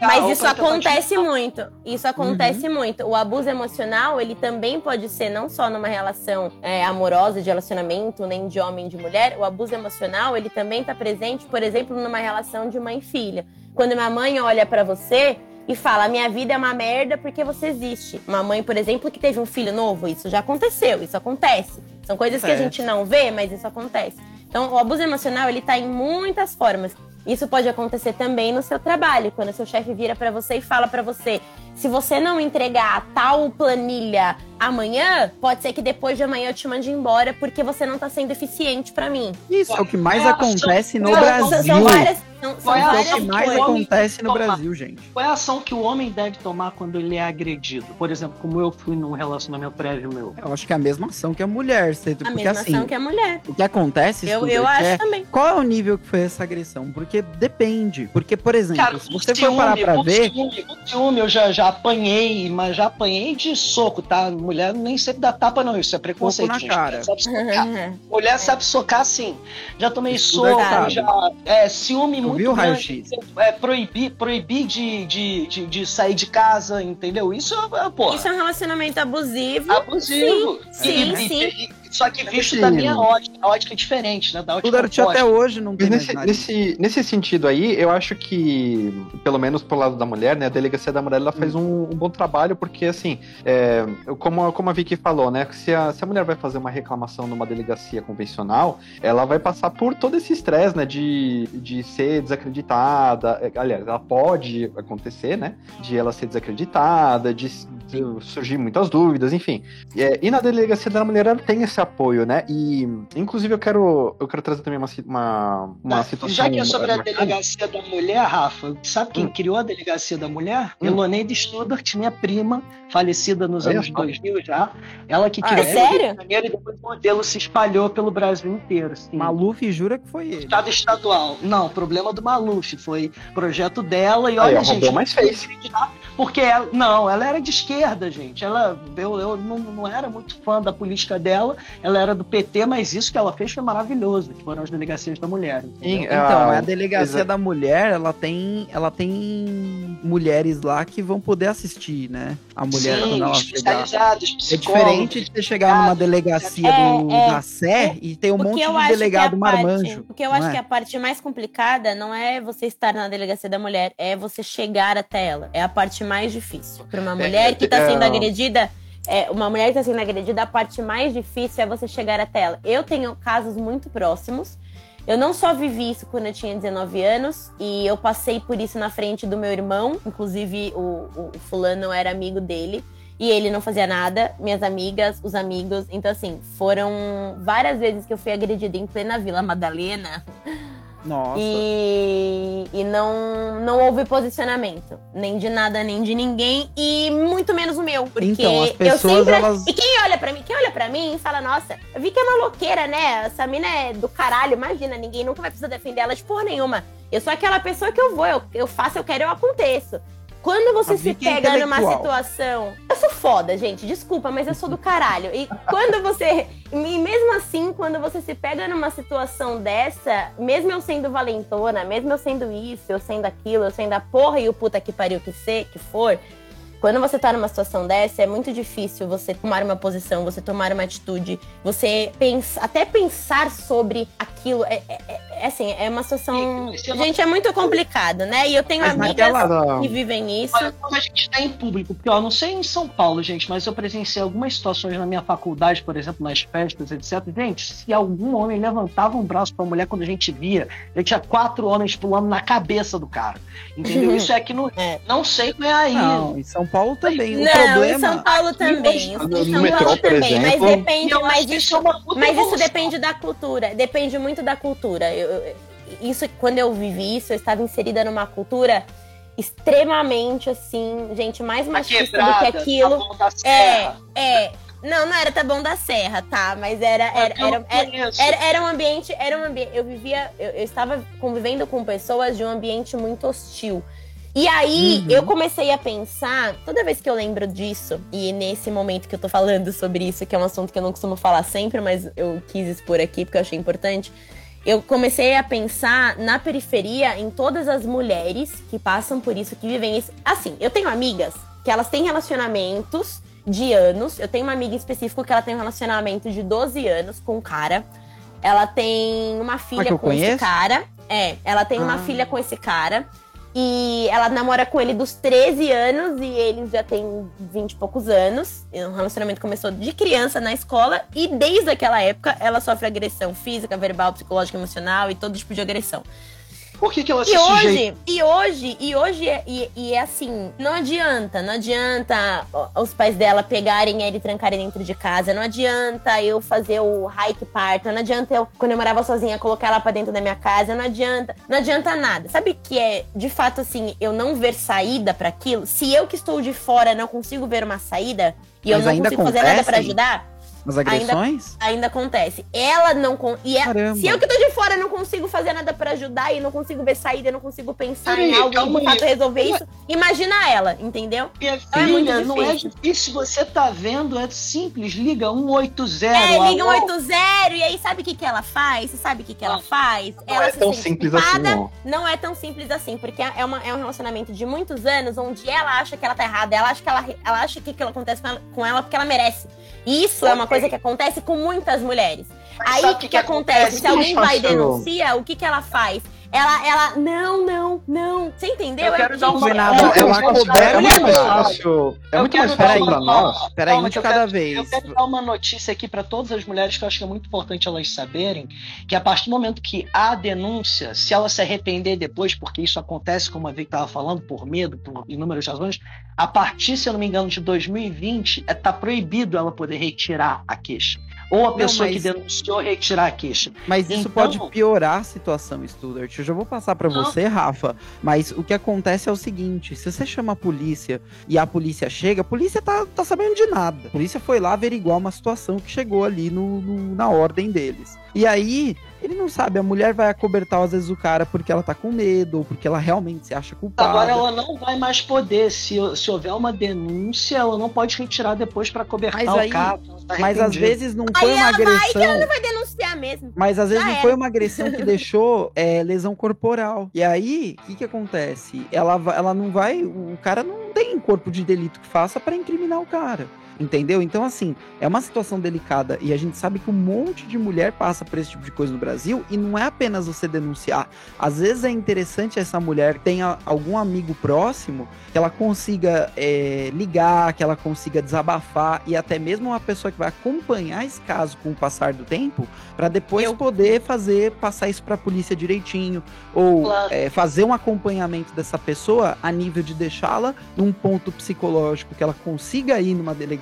Mas isso acontece muito. Isso acontece uhum. muito. O abuso emocional, ele também pode ser não só numa relação é, amorosa, de relacionamento, nem de homem e de mulher. O abuso emocional, ele também está presente, por exemplo, numa relação de mãe e filha. Quando uma mãe olha para você e fala: Minha vida é uma merda porque você existe. Uma mãe, por exemplo, que teve um filho novo, isso já aconteceu, isso acontece. São coisas que a gente não vê, mas isso acontece. Então, o abuso emocional, ele tá em muitas formas. Isso pode acontecer também no seu trabalho, quando seu chefe vira para você e fala para você: se você não entregar tal planilha amanhã, pode ser que depois de amanhã eu te mande embora porque você não tá sendo eficiente para mim. Isso é o que mais acontece no Brasil. São várias, são, são é o que mais acontece no Brasil, gente. Qual é a ação que o homem deve tomar quando ele é agredido? Por exemplo, como eu fui num relacionamento prévio meu. Eu acho que é a mesma ação que a mulher. Você, a porque, mesma assim, ação que a mulher. O que acontece, eu, eu acho é, também. Qual é o nível que foi essa agressão? Porque depende. Porque, por exemplo, Cara, se você ciúme, for parar pra ver... Ciúme, ciúme, eu já, já apanhei, mas já apanhei de soco, tá? Mulher nem sempre dá tapa, não. Isso é preconceito. na cara. Sabe (laughs) Mulher sabe socar sim. Já tomei Isso é soco, já. É, ciúme eu muito vi o grande. É, proibir, proibir de, de, de, de, sair de casa, entendeu? Isso é, pô. Isso é um relacionamento abusivo. Abusivo. Sim, sim. sim. E, só que visto da minha ótica, a ótica é diferente, né? Da ótica o até hoje não tem nesse, nesse, nesse sentido aí, eu acho que, pelo menos pro lado da mulher, né? A delegacia da mulher, ela faz hum. um, um, bom trabalho, porque assim, é, como, como a Vicky falou, né? Se a, se a mulher vai fazer uma reclamação numa delegacia convencional, ela vai passar por todo esse estresse, né? De, de ser desacreditada. É, aliás, ela pode acontecer, né? De ela ser desacreditada, de, de surgir muitas dúvidas, enfim. É, e na delegacia da mulher, ela tem esse apoio, né? E, inclusive, eu quero, eu quero trazer também uma, uma, uma situação... Já que é sobre a delegacia da mulher, Rafa, sabe quem hum. criou a delegacia da mulher? Hum. Eloneide Studart, minha prima, falecida nos anos 2000 já. Ela que criou ah, é sério? e depois o modelo se espalhou pelo Brasil inteiro. Assim. Maluf jura que foi ele. Estado estadual. Não, problema do Maluf. Foi projeto dela e olha, Aí, gente... mais fez. Porque ela, não, ela era de esquerda, gente. Ela, eu, eu não, não era muito fã da política dela, ela era do PT, mas isso que ela fez foi maravilhoso, que foram as delegacias da mulher. Então, a delegacia da mulher, ela tem, ela tem mulheres lá que vão poder assistir, né? A mulher Sim, quando ela chegar. É diferente de você chegar numa delegacia é, do, é, da Sé e ter um monte de delegado marmanjo. Porque eu acho é? que a parte mais complicada não é você estar na delegacia da mulher, é você chegar até ela. É a parte mais difícil. Para uma é, mulher que está é, sendo agredida, é, uma mulher que está sendo agredida, a parte mais difícil é você chegar até ela. Eu tenho casos muito próximos. Eu não só vivi isso quando eu tinha 19 anos, e eu passei por isso na frente do meu irmão, inclusive o, o fulano era amigo dele, e ele não fazia nada, minhas amigas, os amigos. Então, assim, foram várias vezes que eu fui agredida em plena Vila Madalena. Nossa. E, e não, não houve posicionamento. Nem de nada, nem de ninguém. E muito menos o meu. Porque então, as pessoas, eu sempre. Elas... E quem olha pra mim, quem olha pra mim fala, nossa, eu vi que é uma louqueira, né? Essa mina é do caralho, imagina, ninguém nunca vai precisar defender ela de porra nenhuma. Eu sou aquela pessoa que eu vou, eu, eu faço, eu quero, eu aconteço. Quando você se é pega numa situação. Eu sou foda, gente. Desculpa, mas eu sou do caralho. E quando você. E mesmo assim, quando você se pega numa situação dessa, mesmo eu sendo valentona, mesmo eu sendo isso, eu sendo aquilo, eu sendo a porra e o puta que pariu que ser, que for. Quando você tá numa situação dessa, é muito difícil você tomar uma posição, você tomar uma atitude, você pensa, até pensar sobre aquilo. É, é, é é assim, é uma situação. Gente, é muito complicado, né? E eu tenho Mas amigas naquela- que vivem isso. Olha, quando a gente está em público, porque ó, eu não sei em São Paulo, gente, mas eu presenciei algumas situações na minha faculdade, por exemplo, nas festas, etc. Gente, se algum homem levantava um braço para mulher quando a gente via, já tinha quatro homens pulando na cabeça do cara. Entendeu? Isso é aqui no. (laughs) É. Não sei como é aí. Não, em São Paulo também. o Não, problema. em São Paulo também. no- Em São metrô, Paulo também. Mas exemplo, E depende, eu mas que isso é Mas isso depende da cultura. Depende muito da cultura. Eu- eu- isso, quando eu vivi isso, eu estava inserida numa cultura extremamente assim, gente, mais Tá machista do que aquilo. tá bom da É, serra. é. Não, não era Taboão da Serra, tá? Mas era, era, Eu era, não era, conheço. era, era um ambiente, era um ambiente. Eu vivia, eu, eu estava convivendo com pessoas de um ambiente muito hostil. E aí Uhum. eu comecei a pensar, toda vez que eu lembro disso, e nesse momento que eu tô falando sobre isso, que é um assunto que eu não costumo falar sempre, mas eu quis expor aqui porque eu achei importante. Eu comecei a pensar na periferia em todas as mulheres que passam por isso, que vivem isso. Assim, eu tenho amigas que elas têm relacionamentos de anos. Eu tenho uma amiga em específico que ela tem um relacionamento de 12 anos com um cara. Ela tem uma filha eu com esse conheço? cara. É, ela tem uma Ah. filha com esse cara. E ela namora com ele dos 13 anos e ele já tem 20 e poucos anos. E O relacionamento começou de criança na escola e desde aquela época ela sofre agressão física, verbal, psicológica, emocional e todo tipo de agressão. Por que, que ela se E sujeita? hoje, e hoje, e hoje é, e, e é assim, não adianta, não adianta os pais dela pegarem ele e trancarem dentro de casa, não adianta eu fazer o hike parto, não adianta eu, quando eu morava sozinha, colocar ela pra dentro da minha casa, não adianta, não adianta nada. Sabe que é, de fato, assim, eu não ver saída pra aquilo? Se eu que estou de fora não consigo ver uma saída e eu Mas não ainda consigo fazer nada pra acontece? ajudar, As agressões? ainda acontece. Ela não. Con e é- Caramba. se eu que tô de fora não consigo fazer nada pra ajudar e não consigo ver saída, eu não consigo pensar Peraí, em algo calma de fato resolver isso, imagina ela, entendeu? Minha É muito filha, não é difícil. Você tá vendo, é simples. Liga 180. É, liga alô? 180 e aí sabe o que, que ela faz? Você sabe o que, que ela faz? Não ela é se tão sente simples culpada. assim, não. Não é tão simples assim, porque é, uma, é um relacionamento de muitos anos onde ela acha que ela tá errada, ela acha que ela, ela acha que aquilo acontece com ela, com ela porque ela merece. Isso é uma coisa que acontece com muitas mulheres. Aí sabe o que, que acontece? acontece? Se alguém vai e denuncia, o que, que ela faz? Ela, ela, não, não, não. Você entendeu? Eu É quero o dar Eu ela quero- coberta. É muito mais fácil. É muito mais fácil uma- pra nós. Peraí, um de cada quero- vez. Eu quero dar uma notícia aqui para todas as mulheres que eu acho que é muito importante elas saberem que a partir do momento que há denúncia, se ela se arrepender depois, porque isso acontece, como a Vic estava falando, por medo, por inúmeras razões, a partir, se eu não me engano, de 2020, é, tá proibido ela poder retirar a queixa. Ou a Não, pessoa mas- que denunciou retirar a queixa. Mas isso Então- pode piorar a situação, Studart. Eu já vou passar pra Não. você, Rafa. Mas o que acontece é o seguinte: se você chama a polícia e a polícia chega, a polícia tá, tá sabendo de nada. A polícia foi lá averiguar uma situação que chegou ali no, no- na ordem deles. E aí, ele não sabe, a mulher vai acobertar às vezes o cara porque ela tá com medo, ou porque ela realmente se acha culpada. Agora ela não vai mais poder, se, se houver uma denúncia, ela não pode retirar depois para cobertar Mas aí- o caso. ela tá Mas às vezes não Aí foi uma ela vai agressão. Vai denunciar mesmo. Mas às vezes Já não era. foi uma agressão que deixou é, lesão corporal. E aí, o que que acontece? Ela, ela não vai. O cara não tem corpo de delito que faça pra incriminar o cara. Entendeu? Então, assim, é uma situação delicada. E a gente sabe que um monte de mulher passa por esse tipo de coisa no Brasil. E não é apenas você denunciar. Às vezes é interessante essa mulher tenha algum amigo próximo que ela consiga é, ligar, que ela consiga desabafar. E até mesmo uma pessoa que vai acompanhar esse caso com o passar do tempo Pra depois Eu- poder fazer, passar isso pra polícia direitinho. Ou Claro. é, fazer um acompanhamento dessa pessoa a nível de deixá-la num ponto psicológico, que ela consiga ir numa delegacia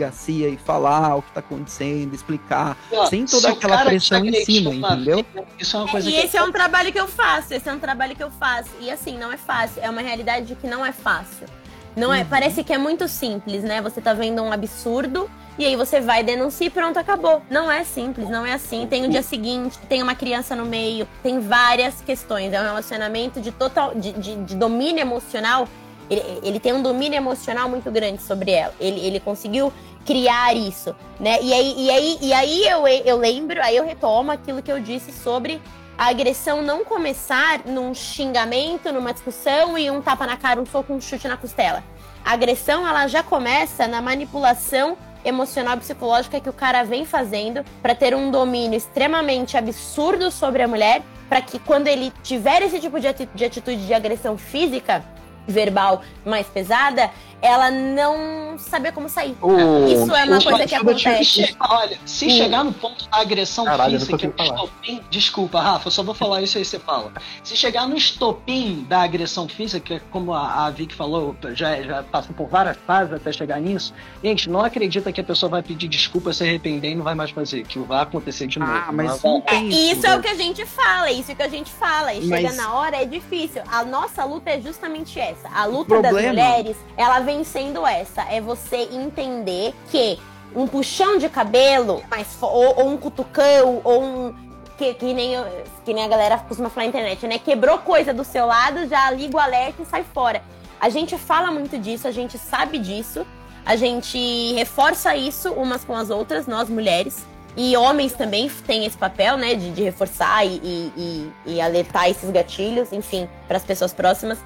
e falar o que tá acontecendo, explicar. Sem toda aquela pressão em cima, entendeu? Isso é uma coisa e que esse é um trabalho que eu faço, esse é um trabalho que eu faço. E assim, não é fácil, é uma realidade que não é fácil. Não é, Uhum. parece que é muito simples, né? Você tá vendo um absurdo e aí você vai denunciar e pronto, acabou. Não é simples, não é assim. Tem o dia seguinte, tem uma criança no meio, tem várias questões. É um relacionamento de total de, de- de domínio emocional. Ele, ele tem um domínio emocional muito grande sobre ela. Ele, ele conseguiu criar isso, né? E aí, e aí, e aí eu, eu lembro, aí eu retomo aquilo que eu disse sobre a agressão não começar num xingamento, numa discussão e um tapa na cara, um soco, um chute na costela. A agressão, ela já começa na manipulação emocional e psicológica que o cara vem fazendo para ter um domínio extremamente absurdo sobre a mulher para que quando ele tiver esse tipo de atitude, de atitude de agressão física, verbal mais pesada, ela não saber como sair. Oh, Isso é uma coisa que acontece. Olha, se hum. chegar no ponto da agressão Caralho, física, que estopim, desculpa, Rafa, eu só vou falar isso aí você fala. Se chegar no estopim da agressão física, como a, a Vicky falou, já, já passa por várias fases até chegar nisso, gente, não acredita que a pessoa vai pedir desculpa, se arrepender e não vai mais fazer, que vai acontecer de novo. Ah, mas não tem isso. Isso é o que a gente fala, isso é o que a gente fala. E mas... chega na hora, é difícil. A nossa luta é justamente essa. A luta das mulheres, ela vem sendo essa. É você entender que um puxão de cabelo, mas, ou, ou um cutucão, ou um. Que, que, nem, que nem a galera costuma falar na internet, né? Quebrou coisa do seu lado, já liga o alerta e sai fora. A gente fala muito disso, a gente sabe disso, a gente reforça isso umas com as outras, nós mulheres. E homens também têm esse papel, né, de, de reforçar e, e, e alertar esses gatilhos, enfim, para as pessoas próximas.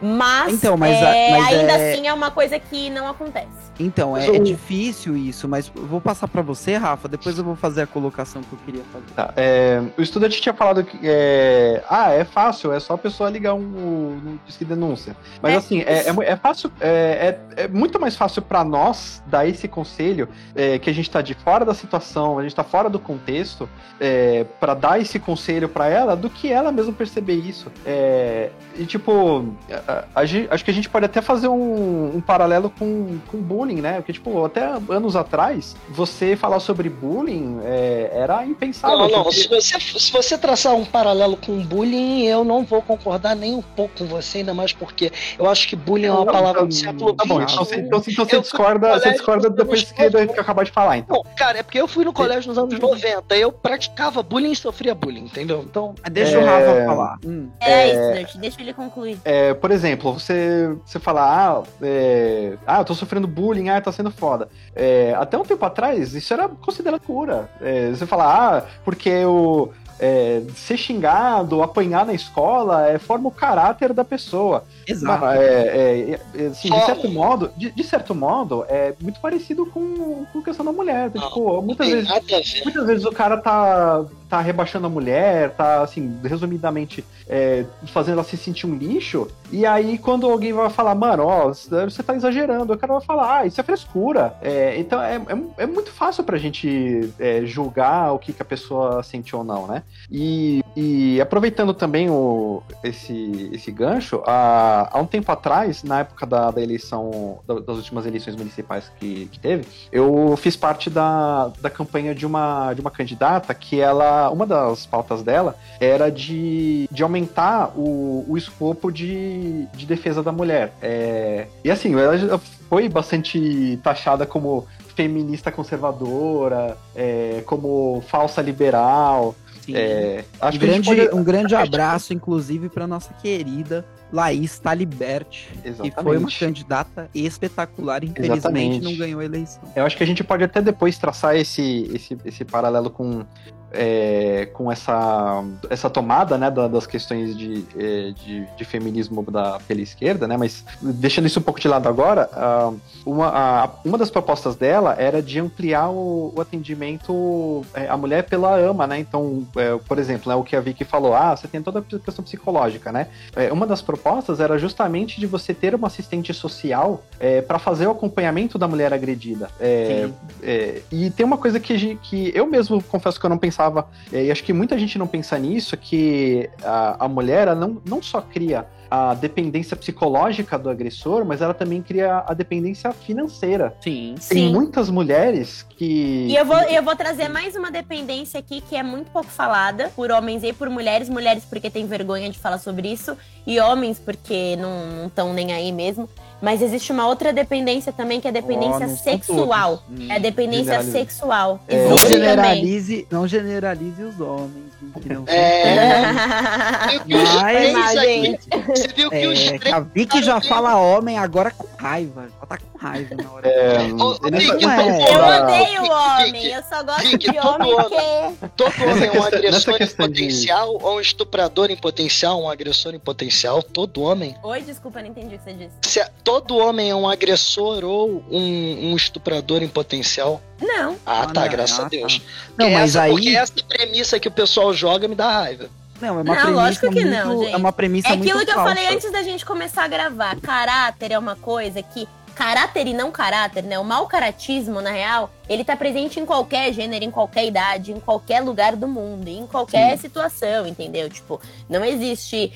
Mas, então, mas, é, mas ainda é... assim é uma coisa que não acontece. Então, é, é, difícil isso, mas vou passar para você, Rafa, depois eu vou fazer a colocação que eu queria fazer. Tá, é, o estudante tinha falado que é, ah, é fácil, é só a pessoa ligar um, um disque denúncia. Mas é. assim, é, é, é fácil, é, é, muito mais fácil para nós dar esse conselho, que a gente tá de fora da situação, a gente tá fora do contexto, para dar esse conselho para ela, do que ela mesmo perceber isso. e tipo, acho que a gente pode até fazer um, um paralelo com, com bullying né? Porque, tipo, até anos atrás, você falar sobre bullying é, era impensável. Não, não. Porque... Se, você, se você traçar um paralelo com bullying, eu não vou concordar nem um pouco com você, ainda mais porque eu acho que bullying é uma não, palavra do século Tá bom, então, então, então você discorda, colégio, você discorda depois que, eu acabar de falar, então. Não, cara, é porque eu fui no colégio nos anos 90, eu praticava bullying e sofria bullying, entendeu? Então. Deixa é... o Rafa falar. Hum. É, é isso, deixa ele concluir. É, por exemplo, você, você fala, ah, é, ah, eu tô sofrendo bullying ah, tá sendo foda. É, até um tempo atrás, isso era considerado cura. É, você fala, ah, porque o, é, ser xingado, apanhar na escola, é, forma o caráter da pessoa. Exato. É, é, é, assim, de certo modo, de, de, certo modo, é muito parecido com, com a questão da mulher. Não, tipo, muitas vezes, muitas vezes o cara tá, tá rebaixando a mulher, tá, assim, resumidamente, é, fazendo ela se sentir um lixo. E aí, quando alguém vai falar, mano, ó, você tá exagerando, o cara vai falar, ah, isso é frescura. É, então, é, é, é, muito fácil pra gente é, julgar o que, que a pessoa sentiu ou não, né? E, e aproveitando também o, esse, esse gancho, há, há um tempo atrás, na época da, da eleição, das últimas eleições municipais que, que teve, eu fiz parte da, da campanha de uma, de uma candidata que ela, uma das pautas dela era de, de aumentar o, o escopo de, de defesa da mulher. É, e assim, ela foi bastante taxada como feminista conservadora, é, como falsa liberal. É, acho um, grande, pode... um grande abraço, inclusive, para nossa querida Laís Taliberti, que foi uma candidata espetacular, infelizmente Exatamente. não ganhou a eleição. Eu acho que a gente pode até depois traçar esse, esse, esse paralelo com é, com essa, essa tomada né, das questões de, é, de, de, feminismo da, pela esquerda, né, mas deixando isso um pouco de lado agora, uma, a, uma das propostas dela era de ampliar o, o atendimento é, à mulher pela AMA, né? Então, é, por exemplo, né, o que a Vicky falou, ah, você tem toda a questão psicológica, né? É, uma das propostas era justamente de você ter uma assistente social é, para fazer o acompanhamento da mulher agredida. e tem uma coisa que, que eu mesmo confesso que eu não pensava pensava, e acho que muita gente não pensa nisso, que a, a mulher ela não, não só cria a dependência psicológica do agressor, mas ela também cria a dependência financeira. Sim. Tem Sim. muitas mulheres que. E eu vou, eu vou trazer mais uma dependência aqui que é muito pouco falada por homens e por mulheres. Mulheres porque tem vergonha de falar sobre isso, e homens porque não estão nem aí mesmo. Mas existe uma outra dependência também, que é a dependência oh, sexual. Hum, é a dependência sexual. É, não, generalize, não generalize os homens. Não é. (laughs) Mas, mas, gente, você viu que é, os três. A Vicky já fala homem agora com raiva. Ela tá raiva na hora. É, Vicky, é. Eu odeio homem. Eu só gosto de homem que. Todo homem é um agressor em potencial de... ou um estuprador em potencial, um agressor em potencial. Todo homem. Oi, desculpa, não entendi o que você disse. Se, todo homem é um agressor ou um, um estuprador em potencial. Não. Ah, tá, ah, graças a Deus. Tá. Não, mas essa, aí. Porque essa premissa que o pessoal joga me dá raiva. Não, é uma Não, premissa lógico que muito, não, gente. É uma premissa É aquilo muito que eu falsa. falei antes da gente começar a gravar. Caráter é uma coisa que. Caráter e não caráter, né? O mau caratismo, na real, ele tá presente em qualquer gênero, em qualquer idade, em qualquer lugar do mundo, em qualquer situação, entendeu? Tipo, não existe.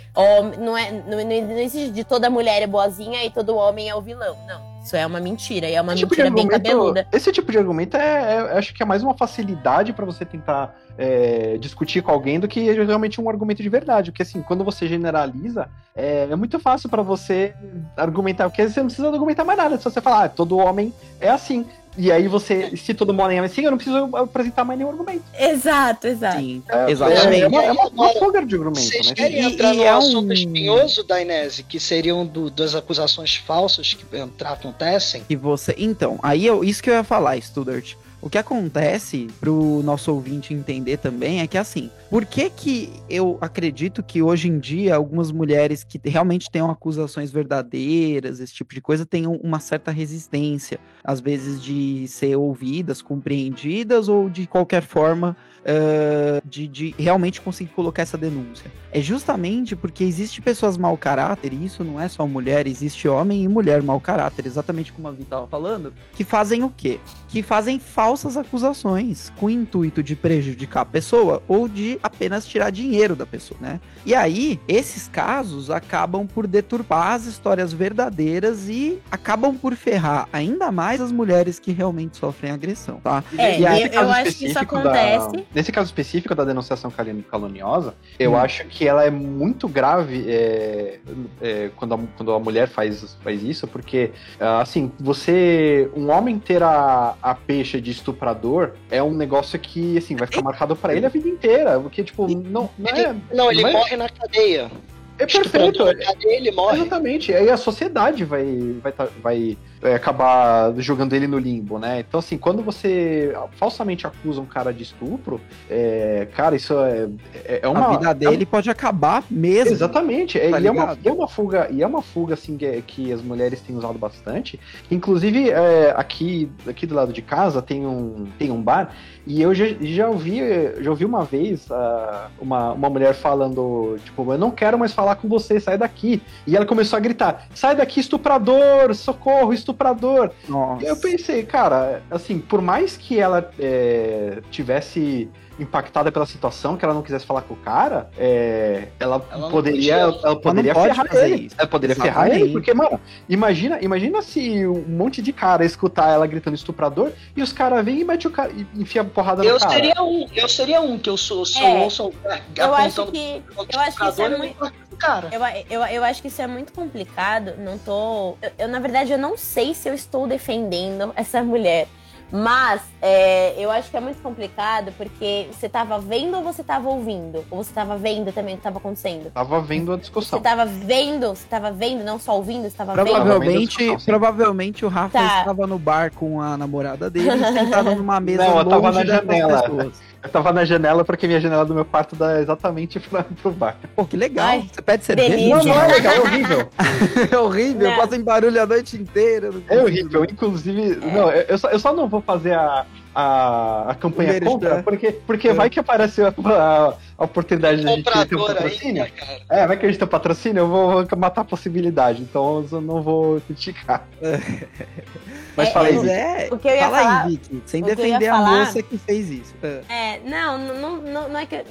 não, é, não, não existe de toda mulher é boazinha e todo homem é o vilão. Não. Isso é uma mentira. E é uma Esse tipo mentira bem argumento- cabeluda. Esse tipo de argumento é, é- acho que é mais uma facilidade pra você tentar é, discutir com alguém do que realmente um argumento de verdade. Porque assim, quando você generaliza, é, é muito fácil pra você argumentar, porque você não precisa argumentar mais nada. Se você falar, ah, todo homem é assim. E aí você, se todo homem é assim, eu não preciso apresentar mais nenhum argumento. Exato, exato. Sim, É, exatamente. É, uma, é uma, uma Agora, fuga de argumento, Vocês né? querem E- entrar e no é um- assunto espinhoso da Inese, que seriam do- das acusações falsas que entra- acontecem? que você. Então, aí eu, isso que eu ia falar, Studart. O que acontece pro nosso ouvinte entender também é que assim, por que que eu acredito que hoje em dia algumas mulheres que realmente tenham acusações verdadeiras, esse tipo de coisa, tenham uma certa resistência, às vezes de ser ouvidas, compreendidas ou de qualquer forma eh, de, de realmente conseguir colocar essa denúncia. É justamente porque existe pessoas mau caráter, e isso não é só mulher, existe homem e mulher mau caráter, exatamente como a Vi estava falando, que fazem o quê? Que fazem falsas acusações com o intuito de prejudicar a pessoa ou de apenas tirar dinheiro da pessoa, né? E aí, esses casos acabam por deturpar as histórias verdadeiras e acabam por ferrar ainda mais as mulheres que realmente sofrem agressão, tá? É, E eu, nesse eu caso acho que isso específico acontece. Da, nesse caso específico da denunciação calun- caluniosa, eu Hum. acho que ela é muito grave é, é, quando, a, quando a mulher faz, faz isso, porque, ah, assim, você. Um homem ter a, a peixe de estuprador é um negócio que, assim, vai ficar marcado pra ele a vida inteira. Porque, tipo, não, não Ele- é. não, ele mas- morre na cadeia. É perfeito. Na cadeia, ele morre. Exatamente. Aí a sociedade vai, vai, tá- vai é, acabar jogando ele no limbo, né? Então, assim, quando você falsamente acusa um cara de estupro, é, cara, isso é, é, é uma. a vida dele pode acabar mesmo. Exatamente. É, Tá e, é uma, e é uma fuga, e é uma fuga assim que, que as mulheres têm usado bastante. Inclusive, é, aqui, aqui do lado de casa tem um, tem um bar, e eu já, já ouvi, já ouvi uma vez ah, uma, uma mulher falando, tipo, eu não quero mais falar com você, sai daqui. E ela começou a gritar: sai daqui, estuprador, socorro, estuprador. Nossa. E eu pensei, cara, assim, por mais que ela é, tivesse impactada pela situação, que ela não quisesse falar com o cara, é, ela, Ela poderia, podia. ela poderia pode ferrar fazer ele. isso. Ela poderia ferrar Exatamente. ele, porque, mano, imagina, imagina se um monte de cara escutar ela gritando estuprador e os caras vêm e metem o cara e enfia a porrada Eu no cara. seria um, eu seria um que eu sou, se eu É, ouço Eu acho que. Eu acho que isso é muito. cara. Eu, eu, eu acho que isso é muito complicado. Não tô. Eu, eu, na verdade, eu não sei se eu estou defendendo essa mulher. Mas é, eu acho que é muito complicado porque você tava vendo ou você tava ouvindo? Ou você tava vendo também o que tava acontecendo? Tava vendo a Você discussão. tava vendo, você tava vendo, não só ouvindo, você tava vendo. Provavelmente, Provavelmente, sim. provavelmente o Rafa Tá. estava no bar com a namorada dele, sentado numa (laughs) mesa Não, eu tava longe na janela. pessoas. Eu tava na janela porque minha janela do meu quarto dá exatamente pra, pro bar. Pô, que legal. Ai, Você pede cerveja? delícia. Não, não é legal, é horrível. (laughs) é horrível, Não. passa em barulho a noite inteira. É horrível. Inclusive, não, eu só, eu só não vou fazer a, a, a campanha Merchan. contra, porque, porque É. vai que apareceu a, a, a oportunidade de a gente ter um patrocínio. né, cara? É, vai que a gente tem um patrocínio, eu vou matar a possibilidade, então eu não vou criticar. (laughs) Mas É, fala aí, Vicky. é, O que eu ia fala falar- aí, Vicky, sem defender a falar- moça que fez isso. É. É, não, não, não, não é que.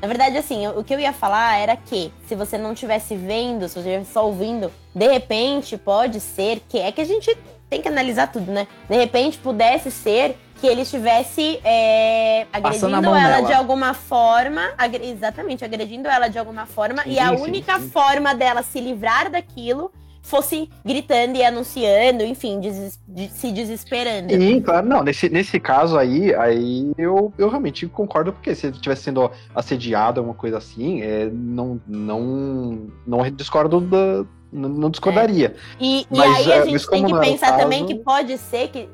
Na verdade, assim, o que eu ia falar era que se você não estivesse vendo, se você estivesse só ouvindo, de repente pode ser que. É que a gente tem que analisar tudo, né? De repente pudesse ser que ele estivesse é, agredindo ela nela. de alguma forma. agre- exatamente, agredindo ela de alguma forma. Sim, e a sim, única sim. forma dela se livrar daquilo fosse gritando e anunciando, enfim, deses- de- se desesperando. Sim, claro, não, nesse, nesse caso aí, aí eu, eu realmente concordo, porque se ele estivesse sendo assediado, alguma coisa assim, é, não, não, não discordo da. Não, não discordaria. E, e Mas, aí é, a mas gente tem que pensar caso- também que pode ser que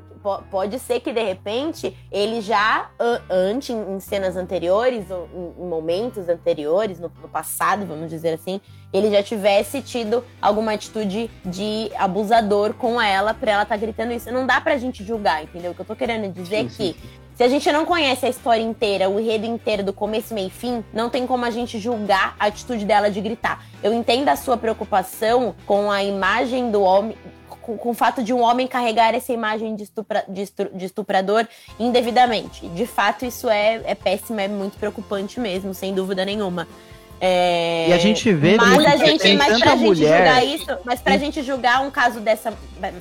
pode ser que de repente ele já antes em cenas anteriores, em, momentos anteriores, no, no passado, vamos dizer assim, ele já tivesse tido alguma atitude de abusador com ela pra ela estar tá gritando isso. Não dá pra gente julgar, entendeu? O que eu tô querendo dizer é que se a gente não conhece a história inteira, o enredo inteiro, do começo, meio e fim, não tem como a gente julgar a atitude dela de gritar. Eu entendo a sua preocupação com a imagem do homem, com, com, o fato de um homem carregar essa imagem de, estupra, de, estupra, de estuprador indevidamente. De fato, isso é, é péssimo, é muito preocupante mesmo, sem dúvida nenhuma. É... E a gente vê mas a gente, mas pra gente julgar isso, mas pra gente julgar um caso dessa.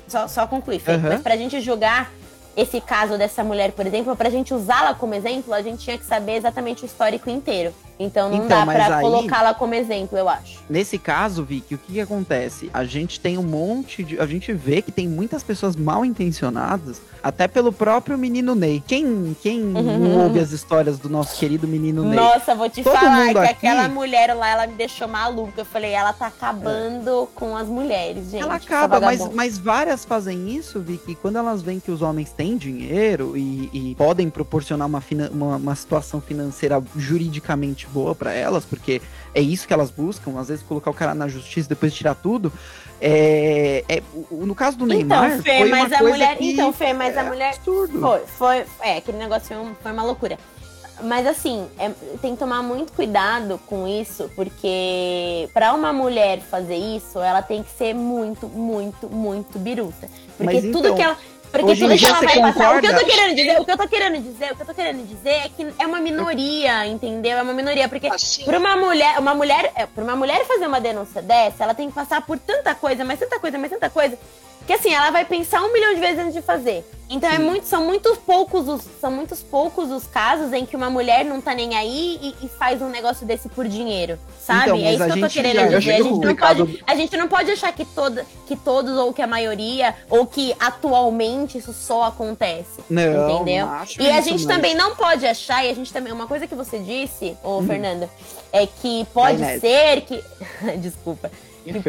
Só, só concluir, Fê, uhum. mas pra gente julgar esse caso dessa mulher, por exemplo, pra gente usá-la como exemplo, a gente tinha que saber exatamente o histórico inteiro. Então não então, dá pra aí, colocá-la como exemplo, eu acho. Nesse caso, Vicky, o que, que acontece? A gente tem um monte de. A gente vê que tem muitas pessoas mal intencionadas, até pelo próprio menino Ney. Quem, quem uhum. ouve as histórias do nosso querido menino Ney? Nossa, vou te Todo falar que aqui... aquela mulher lá, ela me deixou maluca. Eu falei, ela tá acabando é. com as mulheres, gente. Ela acaba, mas, mas várias fazem isso, Vicky, quando elas veem que os homens têm dinheiro e, e podem proporcionar uma, uma, uma situação financeira juridicamente boa para elas, porque é isso que elas buscam, às vezes colocar o cara na justiça e depois tirar tudo. É, é, no caso do então, Neymar. Então, Fê, mas a mulher. Que, então, Fê, mas é a mulher. Absurdo. Foi, foi. É, aquele negócio foi, um, foi uma loucura. Mas assim, é, tem que tomar muito cuidado com isso, porque para uma mulher fazer isso, ela tem que ser muito, muito, muito biruta. Porque Mas tudo então, que ela porque Hoje tudo que ela vai passar. O que eu tô querendo dizer, o que eu tô querendo dizer, o que eu tô querendo dizer é que é uma minoria, entendeu? É uma minoria. Porque assim. pra uma mulher, uma mulher, é, pra uma mulher fazer uma denúncia dessa, ela tem que passar por tanta coisa, mas tanta coisa, mas tanta coisa, que assim, ela vai pensar um milhão de vezes antes de fazer. Então é muito, são muitos poucos os, são muitos poucos os casos em que uma mulher não tá nem aí e, e faz um negócio desse por dinheiro, sabe? Então, é isso que eu tô querendo dizer. A gente, não pode, a gente não pode achar que, toda, que todos ou que a maioria ou que atualmente isso só acontece. Não, entendeu? e a gente também não pode achar, e a gente também. Uma coisa que você disse, ô hum. Fernanda, é que pode ser que. (laughs) Desculpa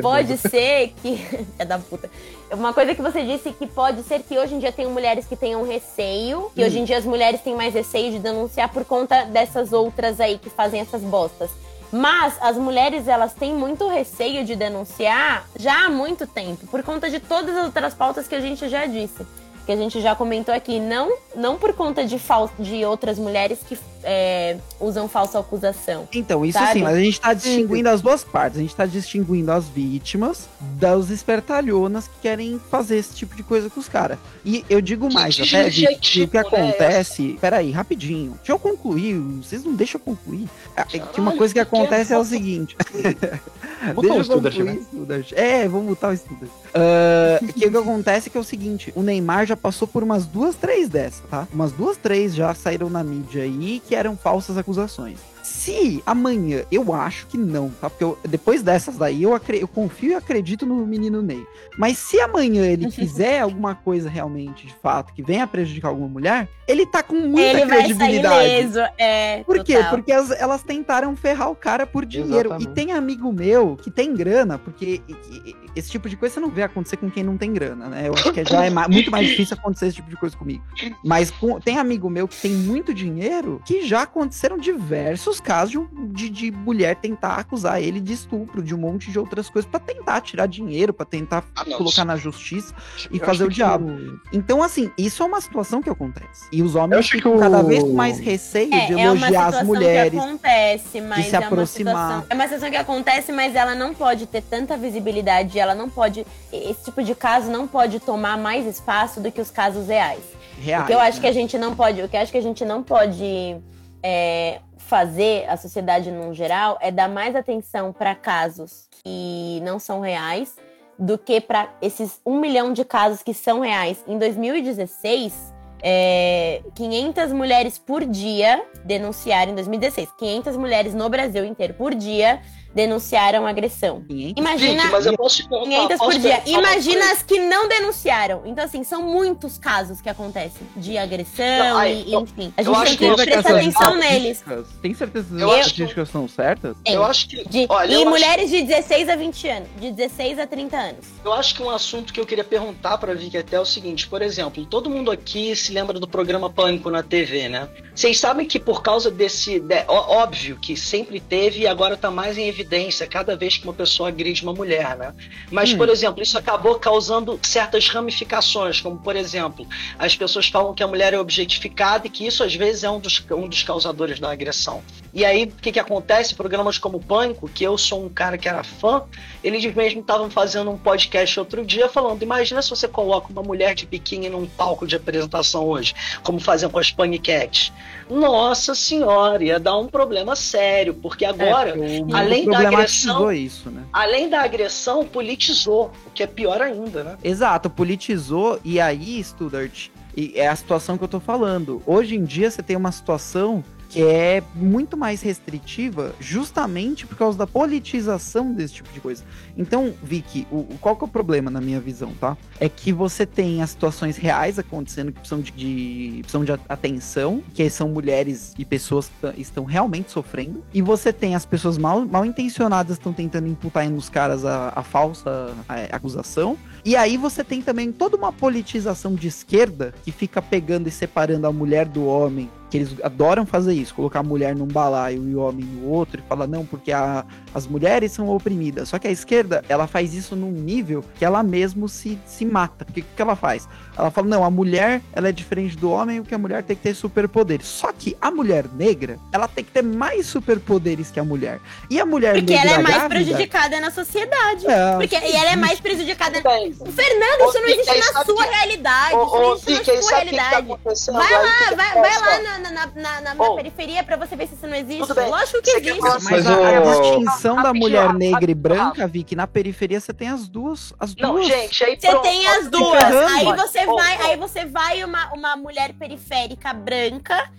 pode ser que. (laughs) é da puta. Uma coisa que você disse que pode ser que hoje em dia tenham mulheres que tenham receio, que hum. hoje em dia as mulheres têm mais receio de denunciar por conta dessas outras aí que fazem essas bostas. Mas as mulheres, elas têm muito receio de denunciar já há muito tempo, por conta de todas as outras pautas que a gente já disse que a gente já comentou aqui, não, não por conta de, fal de outras mulheres que é, usam falsa acusação. Então, isso sabe? sim, mas a gente tá distinguindo as duas partes. A gente tá distinguindo as vítimas das espertalhonas que querem fazer esse tipo de coisa com os caras. E eu digo mais, que até, que, o que acontece. É Peraí, rapidinho. Deixa eu concluir. Vocês não deixam eu concluir. Ah, é que uma coisa que acontece é o seguinte. (laughs) (laughs) Deixa eu concluir, né? É, vamos botar o estudo. Uh, (laughs) que o que acontece é que é o seguinte: o Neymar já passou por umas duas, três dessas, tá? Umas duas, três já saíram na mídia aí que eram falsas acusações. Se amanhã, eu acho que não, tá? Porque eu, depois dessas daí, eu, eu confio e acredito no menino Ney. Mas se amanhã ele (laughs) fizer alguma coisa realmente, de fato, que venha prejudicar alguma mulher, ele tá com muita ele credibilidade. Vai sair leso. É, por quê? Porque as, elas tentaram ferrar o cara por dinheiro. Exatamente. E tem amigo meu que tem grana, porque esse tipo de coisa você não vê acontecer com quem não tem grana, né? Eu acho que já é (laughs) muito mais difícil acontecer esse tipo de coisa comigo. Mas com, tem amigo meu que tem muito dinheiro que já aconteceram diversos casos de, de, mulher tentar acusar ele de estupro, de um monte de outras coisas, para tentar tirar dinheiro, para tentar ah, colocar na justiça e eu fazer o diabo. Então, assim, isso é uma situação que acontece. E os homens ficam o... cada vez mais receio é, de é elogiar é as mulheres. Que acontece, mas de se é aproximar. Uma situação, é uma situação que acontece, mas ela não pode ter tanta visibilidade, ela não pode. Esse tipo de caso não pode tomar mais espaço do que os casos reais. Reais, o que eu acho né? que a gente não pode. O que eu acho que a gente não pode. É, fazer a sociedade no geral é dar mais atenção para casos que não são reais do que para esses um milhão de casos que são reais. Em 2016, é, 500 mulheres por dia denunciaram, em 2016, 500 mulheres no Brasil inteiro por dia denunciaram agressão. Imagina. Vicky, mas eu posso te perguntar, 500 por posso dia. perguntar uma Imagina as que não denunciaram. Então, assim, são muitos casos que acontecem de agressão Não, aí, e, eu- enfim. A gente tem que que prestar atenção neles. Tem certeza que Eu as acho que- estatísticas são certas? Eu acho que. De, olha, e eu acho- mulheres de 16 a 20 anos. De 16 a 30 anos. Eu acho que um assunto que eu queria perguntar pra Vicky até é o seguinte, por exemplo, todo mundo aqui se lembra do programa Pânico na TV, né? Vocês sabem que por causa desse. de- ó- óbvio que sempre teve e agora tá mais em evidência cada vez que uma pessoa agride uma mulher, né? Mas, Hum. por exemplo, isso acabou causando certas ramificações, como por exemplo, as pessoas falam que a mulher é objetificada e que isso às vezes é um dos, um dos causadores da agressão. E aí, o que, que acontece? Programas como Pânico, que eu sou um cara que era fã, eles mesmo estavam fazendo um podcast outro dia falando: imagina se você coloca uma mulher de biquíni num palco de apresentação hoje, como fazem com as paniquetes. Nossa senhora, ia dar um problema sério, porque agora, É, porque o além da problematizou agressão- isso, né? além da agressão, politizou, o que é pior ainda, né? Exato, politizou e aí, Studart, e é a situação que eu tô falando. Hoje em dia você tem uma situação que é muito mais restritiva justamente por causa da politização desse tipo de coisa. Então, Vicky, o, qual que é o problema na minha visão, tá? É que você tem as situações reais acontecendo que precisam de, de- precisam de atenção, que são mulheres e pessoas que estão realmente sofrendo, e você tem as pessoas mal, mal intencionadas estão tentando imputar nos caras a, a falsa é, acusação, e aí você tem também toda uma politização de esquerda que fica pegando e separando a mulher do homem. Que eles adoram fazer isso, colocar a mulher num balaio e o homem no outro, e falar, não, porque a- as mulheres são oprimidas. Só que a esquerda, ela faz isso num nível que ela mesmo se, se mata. Porque o que ela faz? Ela fala, não, a mulher, ela é diferente do homem, o que a mulher tem que ter superpoderes. Só que a mulher negra, ela tem que ter mais superpoderes que a mulher. E a mulher Porque negra ela é mais grávida- prejudicada na sociedade. É, Porque e ela é mais prejudicada. Bem, Fernando, isso não existe na sua que- realidade. Ô, Isso não existe na sua tá realidade. Vai lá, vai, vai lá na, na, na, na, na periferia pra você ver se isso não existe. Lógico que existe. Mas, Mas a, distinção da mulher negra e branca, Vicky, na periferia você tem as duas. As Não, duas. gente, aí Você tem as duas. Aí você Vai, aí você vai uma, uma mulher periférica branca.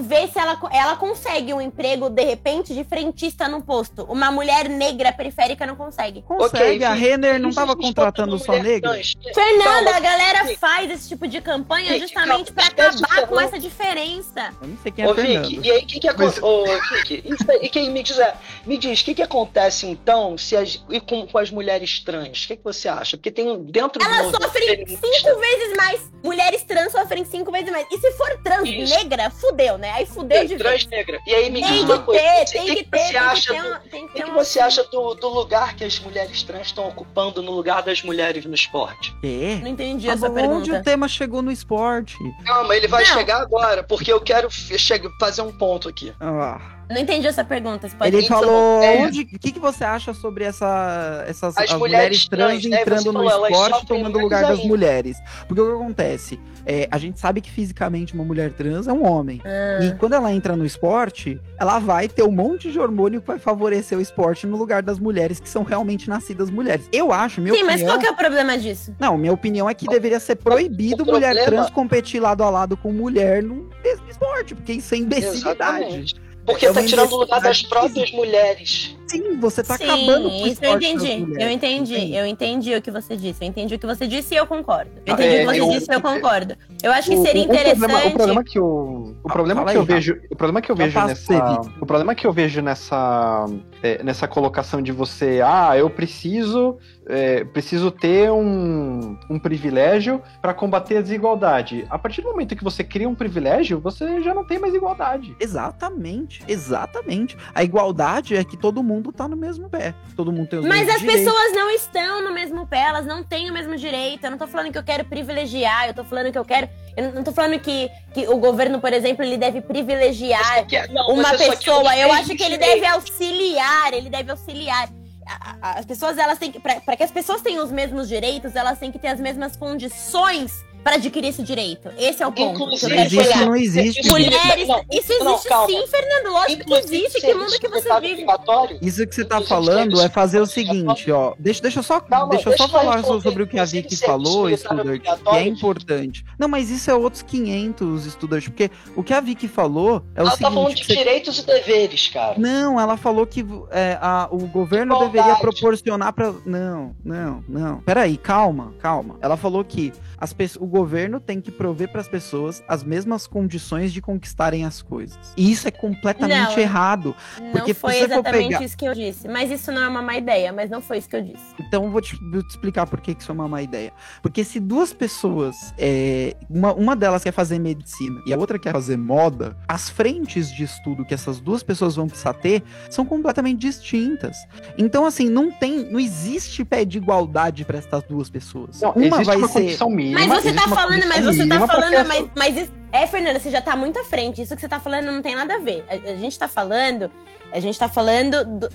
Ver se ela, ela consegue um emprego, de repente, de frentista num posto. Uma mulher negra periférica não consegue. Consegue, a Vicky, Renner não isso tava se for contratando só trans. Fernanda, a galera Vicky. faz esse tipo de campanha Vicky, justamente o acabar com essa diferença. Eu não sei quem é Ô, e aí o que que acontece? Aí, e quem me diz, é, me diz, o que que acontece então se as, e com, com as mulheres trans? O que que você acha? Porque tem um- dentro do Elas movimento sofrem cinco vezes mais. Mulheres trans sofrem cinco vezes mais. E se for trans Isso. negra, fudeu, né? Aí fudeu Tem de trans vez. negra. E aí me diz Tem uma que coisa. ter, tem o que que ter, você tem acha que ter do- uma- tem que O ter que, que uma- você acha do, do lugar que as mulheres trans estão ocupando no lugar das mulheres no esporte? É? Não entendi Tá essa bom, onde pergunta. o tema chegou no esporte? Calma, ele vai Não. chegar agora, porque eu quero fazer um ponto aqui. Ah, Não entendi essa pergunta. Você pode ele falou. é. onde- O que, que você acha sobre essa, essas As as mulheres mulheres trans trans, né? entrando no falou, esporte tomando o lugar das ainda. mulheres? Porque o que acontece? É, a gente sabe que fisicamente uma mulher trans é um homem. Ah. E quando ela entra no esporte, ela vai ter um monte de hormônio que vai favorecer o esporte no lugar das mulheres que são realmente nascidas mulheres. Eu acho, minha Sim, mas qual que é o problema disso? Não, minha opinião é que deveria ser proibido o mulher problema- trans competir lado a lado com mulher no mesmo esporte, porque isso é imbecilidade. Exatamente. Porque É tá tirando o lugar das próprias mulheres. Sim, você tá Sim, acabando com o isso eu entendi. Eu entendi, eu enentendi o que você disse. Eu entendi o que você disse e eu concordo. Eu Ah, entendi é, o que você eu- disse e eu concordo. Eu acho que seria o- o problema- interessante. O problema que eu, o problema que eu aí, vejo, o problema que eu vejo nessa, o problema que eu vejo nessa, é, nessa colocação de você, ah, eu preciso, é, preciso ter um, um privilégio para combater a desigualdade. A partir do momento que você cria um privilégio, você já não tem mais igualdade. Exatamente, exatamente. A igualdade é que todo mundo tá no mesmo pé. Todo mundo tem os Mas mesmos as direitos. pessoas não estão no mesmo pé, elas não têm o mesmo direito. Eu não tô falando que eu quero privilegiar, eu tô falando que eu quero. Eu não tô falando que, que o governo, por exemplo, ele deve privilegiar não, uma você só quer pessoa. Eu acho que ele deve auxiliar, ele deve auxiliar. As pessoas, elas têm que. Para que as pessoas tenham os mesmos direitos, elas têm que ter as mesmas condições para adquirir esse direito. Esse é o ponto. Inclusive, Mas isso não existe. Mulheres, Não, isso existe não, calma. sim, Fernando. Lógico que Inclusive, existe. Que mundo que você prestado vive? Isso que você tá Inclusive, falando é fazer o seguinte, ó. Deixa, deixa eu só, Calma, deixa eu só falar sobre o que a Vicky falou, militar Studart, que é importante. Não, mas isso é outros 500, Studart, porque o que a Vicky falou é o Ela tá falando seguinte... de que você- direitos e deveres, cara. Não, ela falou que é, a- o governo Igualdade. deveria proporcionar para. Não, não, não. Peraí, calma, calma. Ela falou que as pe- o governo tem que prover para as pessoas as mesmas condições de conquistarem as coisas. E isso é completamente Não. errado. Não Porque foi exatamente pegar- isso que eu disse. Mas isso não é uma má ideia, mas não foi isso que eu disse. Então eu vou te, vou te explicar por que isso é uma má ideia. Porque se duas pessoas, é, uma, uma delas quer fazer medicina e a outra quer fazer moda, as frentes de estudo que essas duas pessoas vão precisar ter são completamente distintas. Então, assim, não tem, não existe pé de igualdade para essas duas pessoas. Não, uma existe vai uma ser. condição mínima. Mas você existe tá falando, mas você tá falando, mas, mas isso- é, Fernanda, você já tá muito à frente. Isso que você tá falando não tem nada a ver. A, a gente tá falando, a gente tá falando do-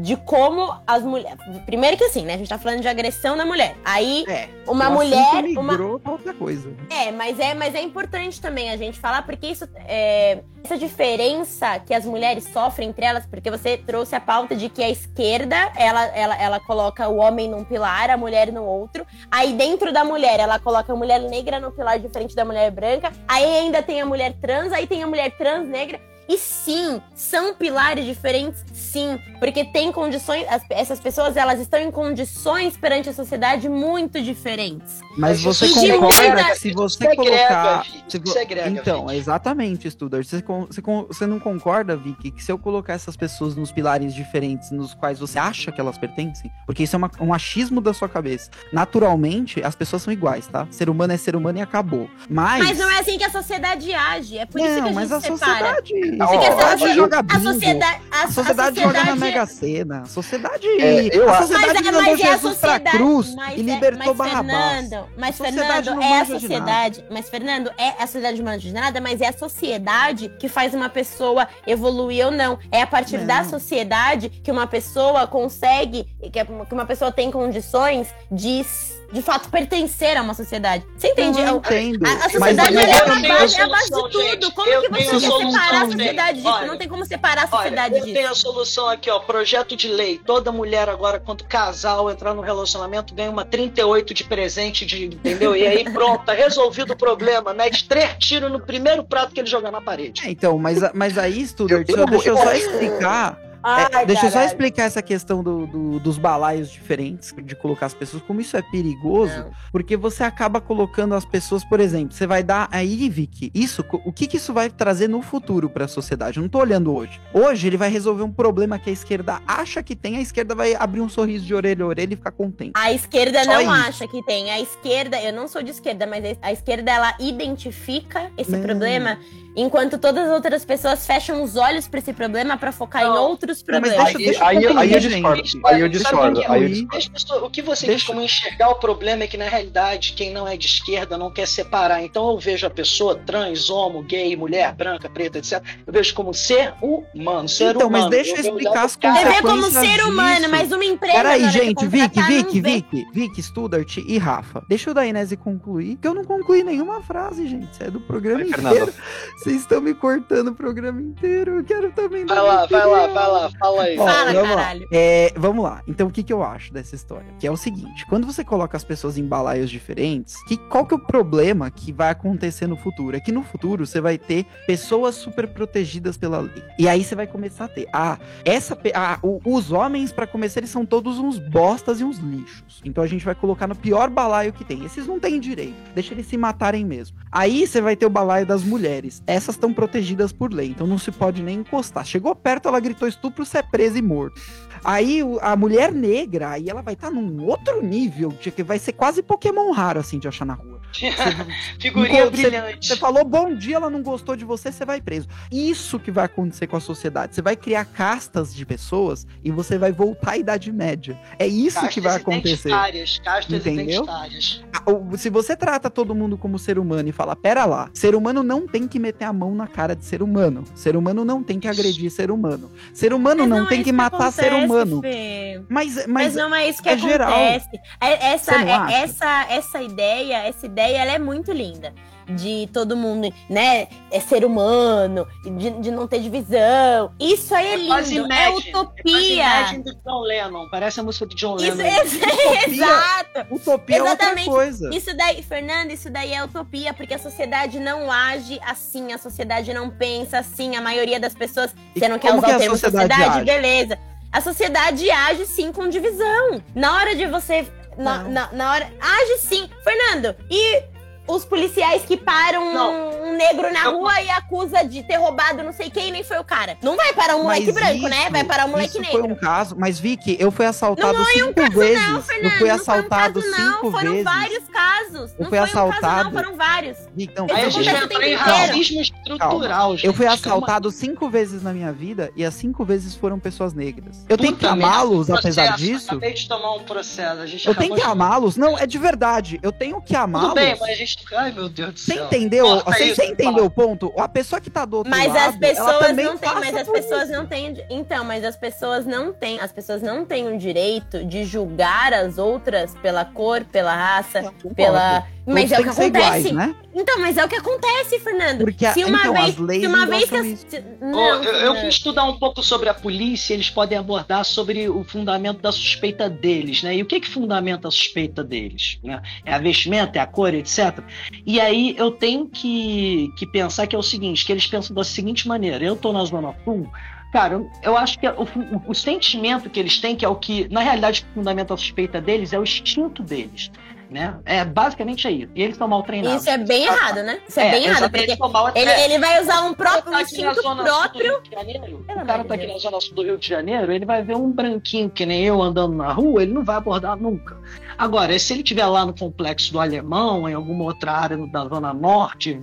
de como as mulheres. Primeiro que assim, né? A gente tá falando de agressão na mulher. Aí, É, uma mulher. assunto Uma, migrou pra outra coisa. É, mas é, mas é importante também a gente falar, porque isso é, essa diferença que as mulheres sofrem entre elas, porque você trouxe a pauta de que a esquerda ela, ela, ela coloca o homem num pilar, a mulher no outro. Aí dentro da mulher, ela coloca a mulher negra no pilar diferente da mulher branca. Aí ainda tem a mulher trans, aí tem a mulher trans negra. E sim, são pilares diferentes, sim, porque tem condições, as- essas pessoas elas estão em condições perante a sociedade muito diferentes. Mas você isso concorda segrega, que se você segrega, colocar. Se vo- segrega, então, Vicky. exatamente, Studart. Você, você, você não concorda, Vicky, que se eu colocar essas pessoas nos pilares diferentes nos quais você acha que elas pertencem, porque isso é uma- um achismo da sua cabeça. Naturalmente, as pessoas são iguais, tá? Ser humano é ser humano e acabou. Mas. Mas não é assim que a sociedade age. É por isso que a Não, gente mas a separa. sociedade. Não, a a, sociedade socie- joga a bingo. sociedade. A, A sociedade, joga na Mega é- Sena. A sociedade. É, eu a acho- sociedade Mas, é- mandou mas é a Jesus pra sociedade. cruz mas e é- libertou mas, Barrabás. Fernando, mas A Fernando, é a sociedade. Mas, Fernando, é a sociedade não manja de nada, mas é a sociedade que faz uma pessoa evoluir ou não. É a partir Não. da sociedade que uma pessoa consegue, que uma pessoa tem condições de, de fato, pertencer a uma sociedade. Você entende? Eu É entendo. A, a Mas sociedade ela é eu a base, é a base de solução, tudo. gente. Como Eu que você quer solução, separar a sociedade disso? Olha, não tem como separar a Olha, sociedade eu disso. tenho a solução aqui, ó. Projeto de lei. Toda mulher agora, quando casal entrar no relacionamento, ganha uma 38 de presente, de, entendeu? E aí, pronto, tá resolvido o problema. Mete três tiros no primeiro prato que ele jogar na parede. É, então, mas, mas aí, Studart, deixa eu eu- só explicar. É, Ai, deixa eu só explicar essa questão do, do- dos balaios diferentes, de colocar as pessoas, como isso é perigoso, Não. porque você acaba colocando as pessoas, por exemplo, você vai dar aí, Vicky, isso, o que, que isso vai trazer no futuro para a sociedade? Eu não tô olhando hoje. Hoje ele vai resolver um problema que a esquerda acha que tem, a esquerda vai abrir um sorriso de orelha a orelha e ficar contente. A esquerda Só não isso. acha que tem. A esquerda, eu não sou de esquerda, mas a esquerda ela identifica esse Não. problema, enquanto todas as outras pessoas fecham os olhos pra esse problema pra focar Não. em outros Não, mas problemas. deixa- Aí, deixa eu aí, aí eu discordo. Aí eu eu discordo. Aí eu discordo. O que você Deixa- quer como enxergar o problema é que, na realidade, quem não é de esquerda não quer separar. Então eu vejo a pessoa trans, homo, gay, mulher, branca, preta, etc. Eu vejo como ser humano. Ser Então, mas humano. deixa eu vejo explicar as cara- Você vê como ser humano, disso. mas uma empresa. Peraí, gente, Vicky, Vicky. Vicky, Vicky, Studart e Rafa. Deixa o Dainese concluir, que eu não concluí nenhuma frase, gente. Isso é do programa Vai, inteiro. Fernando. Vocês estão me cortando o programa inteiro. Eu quero também Vai lá, vai lá, vai lá, fala aí. Ó, Fala, vamos lá. caralho. É, vamos lá. Então, o que, que eu acho dessa história? Que é o seguinte: quando você coloca as pessoas em balaios diferentes, que, qual que é o problema que vai acontecer no futuro? É que no futuro você vai ter pessoas super protegidas pela lei. E aí você vai começar a ter. Ah, essa, ah, o- os homens, pra começar, eles são todos uns bostas e uns lixos. Então a gente vai colocar no pior balaio que tem. Esses não têm direito. Deixa eles se matarem mesmo. Aí você vai ter o balaio das mulheres. Essas estão protegidas por lei, então não se pode nem encostar. Chegou perto, ela gritou estupro, você é preso e morto. Aí a mulher negra, aí ela vai estar num outro nível, de que vai ser quase Pokémon raro, assim, de achar na rua. (laughs) Figurinha Você- brilhante. Você falou bom dia, ela não gostou de você, você vai preso. Isso que vai acontecer com a sociedade. Você vai criar castas de pessoas e você vai voltar à Idade Média. É isso Castas que vai acontecer. identitárias, Castas Entendeu? identitárias. Ah, Se você trata todo mundo como ser humano e fala, pera lá, ser humano não tem que meter a mão na cara de ser humano. Ser humano não tem que agredir ser humano. Ser humano não, é tem isso que matar ser acontece, humano. Fê. Mas, Mas, mas, não é isso que é acontece. geral. É- essa, é- essa, essa ideia, essa ideia, ela é muito linda. De todo mundo, né? É ser humano, de, de não ter divisão. Isso aí é lindo. É Imagine, É utopia. Imagine do John Lennon. Parece a música do John Isso, Lennon. é, exato. utopia é outra Exatamente. coisa. Isso daí, Fernando, isso daí é utopia, porque a sociedade não age assim, a sociedade não pensa assim, a maioria das pessoas. E Você não quer usar que o a termo sociedade sociedade, beleza. A sociedade age sim com divisão. Na hora de você. Na, na, na hora. Age sim. Fernando, e os policiais que param Não. um, um negro na Eu- rua e acusa de ter roubado não sei quem, nem foi o cara. Não vai parar um moleque Mas branco, né? Vai parar um moleque isso negro. foi um caso, mas Vicky, eu fui assaltado Não foi um cinco caso, vezes. não, eu Fernando. fui não assaltado foi um caso, não. cinco Foram vezes. vários casos. Eu não fui foi um caso, assaltado. não. Foram vários. Vicky, não, Aí a gente em inteiro. racismo estrutural, gente. Eu fui Calma. assaltado cinco vezes na minha vida e as cinco vezes foram pessoas negras. Eu tenho que Puta amá-los apesar disso. Acabei de tomar um processo. A gente Eu tenho que de- amá-los. Não, é de verdade. Eu tenho que amá-los. Tudo bem, mas a gente. Ai, meu Deus do Você céu. entendeu? Corta Você, isso, você entendeu o ponto? A pessoa que tá do outro Mas lado, as pessoas não têm, mas as pessoas isso. não têm. Então, mas as pessoas não têm. As pessoas não têm o direito de julgar as outras pela cor, pela raça, Eu pela. Mas é o que acontece. iguais, né? Então, mas é o que acontece, Fernando. Porque a- se uma então, vez, as leis se uma não vez que as, não, eu, eu Fernando. fui estudar um pouco sobre a polícia, eles podem abordar sobre o fundamento da suspeita deles, né? E o que que fundamenta a suspeita deles? Né? É a vestimenta, é a cor, etc. E aí eu tenho que, que pensar que é o seguinte, que eles pensam da seguinte maneira, eu tô na Zona Sul, cara, eu, acho que o, o- o sentimento que eles têm, que é o que, na realidade, o fundamento da suspeita deles é o instinto deles, né? É basicamente isso. E eles estão mal treinados. Isso é bem errado, né? Isso é, bem errado, porque ele, ele vai usar um próprio tá instinto próprio. Janeiro, o cara tá aqui na zona sul do Rio de Janeiro, ele vai ver um branquinho que nem eu andando na rua, ele não vai abordar nunca. Agora, se ele estiver lá no complexo do Alemão, em alguma outra área da zona norte,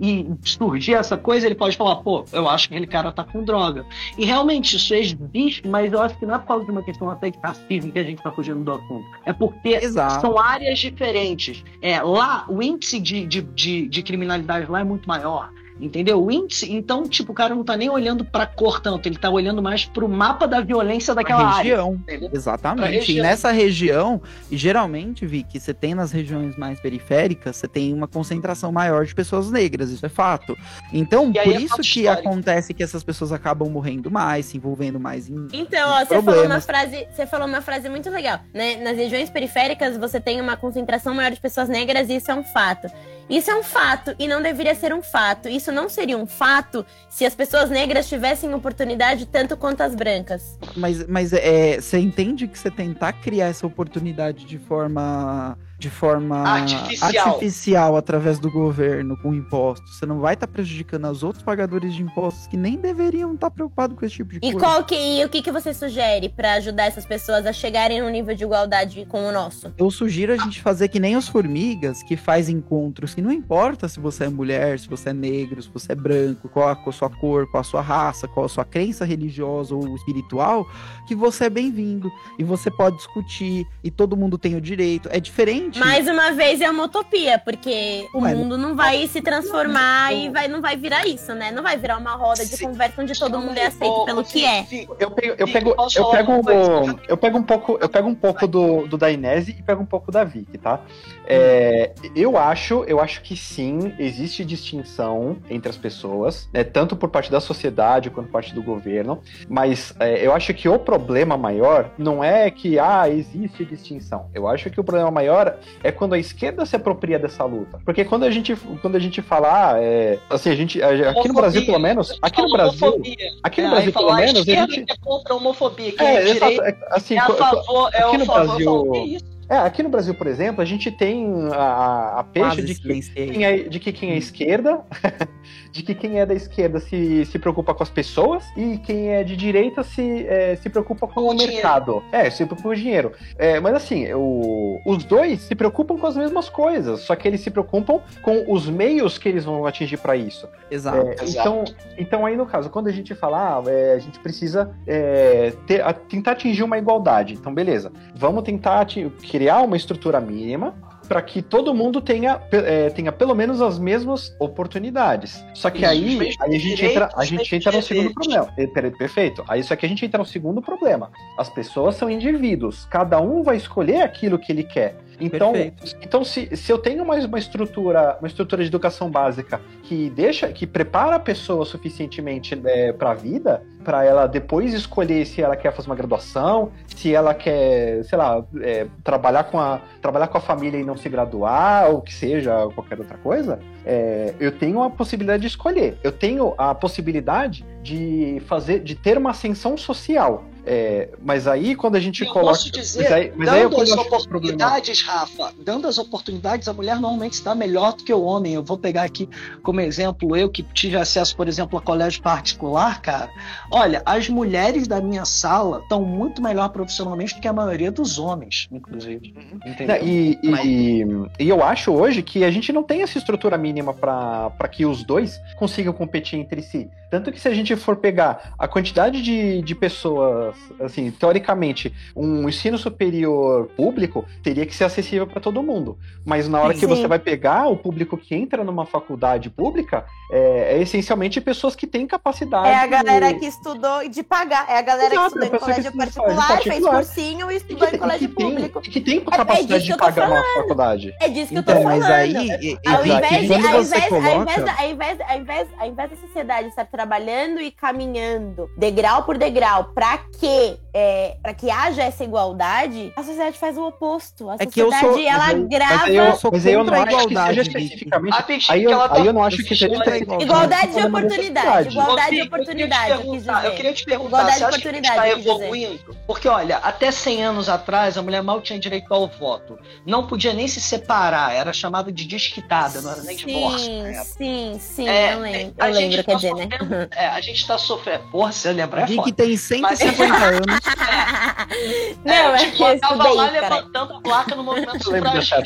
e surgir essa coisa, ele pode falar, pô, eu acho que aquele cara tá com droga. E realmente isso existe, mas eu acho que não é por causa de uma questão até de racismo que a gente tá fugindo do assunto. É porque Exato. são áreas diferentes. É, lá, o índice de, de, de, de criminalidade lá é muito maior. Entendeu? O índice, então, tipo, o cara não tá nem olhando pra cor tanto, ele tá olhando mais pro mapa da violência daquela área. região. Entendeu? Pra Exatamente. região. E nessa região, e geralmente, Vi, que você tem nas regiões mais periféricas, você tem uma concentração maior de pessoas negras, isso é fato. Então, E por é isso que histórico. acontece que essas pessoas acabam morrendo mais, se envolvendo mais em. Então, ó, você falou uma frase, você falou uma frase muito legal, né? Nas regiões periféricas você tem uma concentração maior de pessoas negras e isso é um fato. Isso é um fato e não deveria ser um fato. Isso não seria um fato se as pessoas negras tivessem oportunidade tanto quanto as brancas. Mas, mas é, você entende que você tentar criar essa oportunidade de forma. De forma Artificial. artificial através do governo, com impostos. Você não vai estar prejudicando os outros pagadores de impostos que nem deveriam estar preocupados com esse tipo de E coisa. qual que e o que que você sugere pra ajudar essas pessoas a chegarem num nível de igualdade com o nosso? Eu sugiro a gente fazer que nem os formigas, que faz encontros, que não importa se você é mulher, se você é negro, se você é branco, qual a, qual a sua cor, qual a sua raça, qual a sua crença religiosa ou espiritual, que você é bem-vindo. E você pode discutir, e todo mundo tem o direito. É diferente. Mais uma vez é uma utopia, porque o Ué, mundo não vai se transformar e vai, não vai virar isso, né? Não vai virar uma roda de Sim. conversa onde todo mundo é aceito pelo Fih, que é. Eu pego, eu pego, eu pego, eu pego um pouco, eu pego um pouco do, do Dainese e pego um pouco da Vicky, tá? É, eu acho, eu acho que sim, existe distinção entre as pessoas, né, tanto por parte da sociedade quanto por parte do governo, mas é, eu acho que o problema maior não é que ah, existe distinção. Eu acho que o problema maior é quando a esquerda se apropria dessa luta. Porque quando a gente, quando a gente fala, ah, é, assim, a gente, aqui no Brasil pelo menos, aqui no Brasil, Homofobia. aqui no É, Brasil pelo menos, a esquerda gente é contra a homofobia, quem é, é, exato, direita é, assim, é a favor, é favor. Brasil- É, aqui no Brasil, por exemplo, a gente tem a, a peixe de que, quem é, de que quem é esquerda, (laughs) de que quem é da esquerda se, se preocupa com as pessoas e quem é de direita se, é, se preocupa com, Com o dinheiro. mercado. É, se preocupa com o dinheiro. É, mas assim, o- os dois se preocupam com as mesmas coisas, só que eles se preocupam com os meios que eles vão atingir para isso. Exato. É, Exato. então, então aí no caso, quando a gente fala, ah, é, a gente precisa é, ter- a- tentar atingir uma igualdade. Então, beleza. Vamos tentar ati- criar uma estrutura mínima para que todo mundo tenha, é, tenha pelo menos as mesmas oportunidades. Só que aí, aí a gente entra, a gente entra no segundo problema. Perfeito. Aí só que a gente entra no segundo problema. As pessoas são indivíduos. Cada um vai escolher aquilo que ele quer. Então, então se, se eu tenho mais uma estrutura, uma estrutura de educação básica que deixa, que prepara a pessoa suficientemente é, para a vida, para ela depois escolher se ela quer fazer uma graduação, se ela quer, sei lá, é, trabalhar com a trabalhar com a família e não se graduar ou que seja qualquer outra coisa, é, eu tenho a possibilidade de escolher. Eu tenho a possibilidade de fazer, de ter uma ascensão social. É, mas aí quando a gente eu coloca. Posso dizer, mas aí, mas dando aí as oportunidades, Rafa, dando as oportunidades, a mulher normalmente está melhor do que o homem. Eu vou pegar aqui como exemplo, eu que tive acesso, por exemplo, a colégio particular, cara. Olha, as mulheres da minha sala estão muito melhor profissionalmente do que a maioria dos homens, inclusive. Entendeu? E, mas... e, e, eu acho hoje que a gente não tem essa estrutura mínima para que os dois consigam competir entre si. Tanto que se a gente for pegar a quantidade de, de pessoas, assim, teoricamente, um ensino superior público teria que ser acessível para todo mundo. Mas na hora Sim. que você vai pegar o público que entra numa faculdade pública, é, é, essencialmente pessoas que têm capacidade. É a galera que estudou de pagar. É a galera Exato, que estudou em colégio particular, particular, fez cursinho e estudou que, em colégio que público. Tem, que tem é, capacidade é de pagar uma faculdade. É disso que então, eu tô falando. Mas aí, ao invés, de, ao invés, coloca... ao invés, ao invés, ao invés, ao invés da sociedade estar trabalhando e caminhando degrau por degrau para que é, para que haja essa igualdade, a sociedade faz o oposto. A sociedade, é que eu sou, ela eu, grava. Mas eu, sou mas eu não acho igualdade, que seja especificamente. Aí eu, aí eu não acho que seja especificamente. Igualdade de oportunidade. Igualdade de oportunidade. Eu queria te perguntar, igualdade você acha que a gente está evoluindo? Porque, olha, até 100 anos atrás, a mulher mal tinha direito ao voto. Não podia nem se separar, era chamada de desquitada, não era nem divórcio. Sim, sim, é, eu lembro. Eu lembro, quer tá dizer, né? É, a gente está sofrendo. Porra, você lembra? É que tem 150 anos. Não, é, é tipo, eu tava lá levantando a placa no movimento sufragista.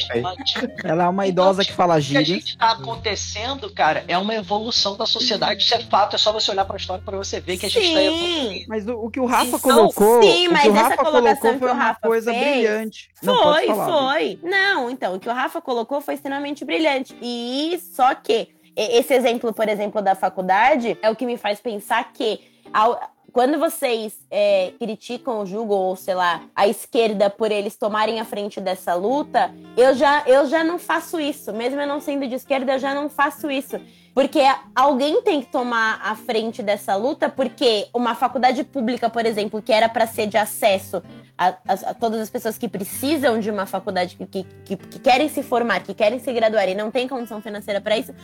Ela é uma idosa então, que fala gíria. O que a gente tá acontecendo, cara, é uma evolução da sociedade. Isso é fato, é só você olhar pra história pra você ver que a gente sim. evoluindo. Mas o, o, que o Rafa colocou. Sim, mas o que o Rafa colocou foi uma coisa fez, brilhante. Foi, Não, foi. Não, então, o que o Rafa colocou foi extremamente brilhante. E só que esse exemplo, por exemplo, da faculdade, é o que me faz pensar que ao, quando vocês é, criticam o Jugo ou, sei lá, a esquerda por eles tomarem a frente dessa luta, eu já, eu já não faço isso. Mesmo eu não sendo de esquerda, eu já não faço isso. Porque alguém tem que tomar a frente dessa luta, porque uma faculdade pública, por exemplo, que era para ser de acesso a, a, a, todas as pessoas que precisam de uma faculdade, que, que, que, querem se formar, que querem se graduar e não tem condição financeira para isso,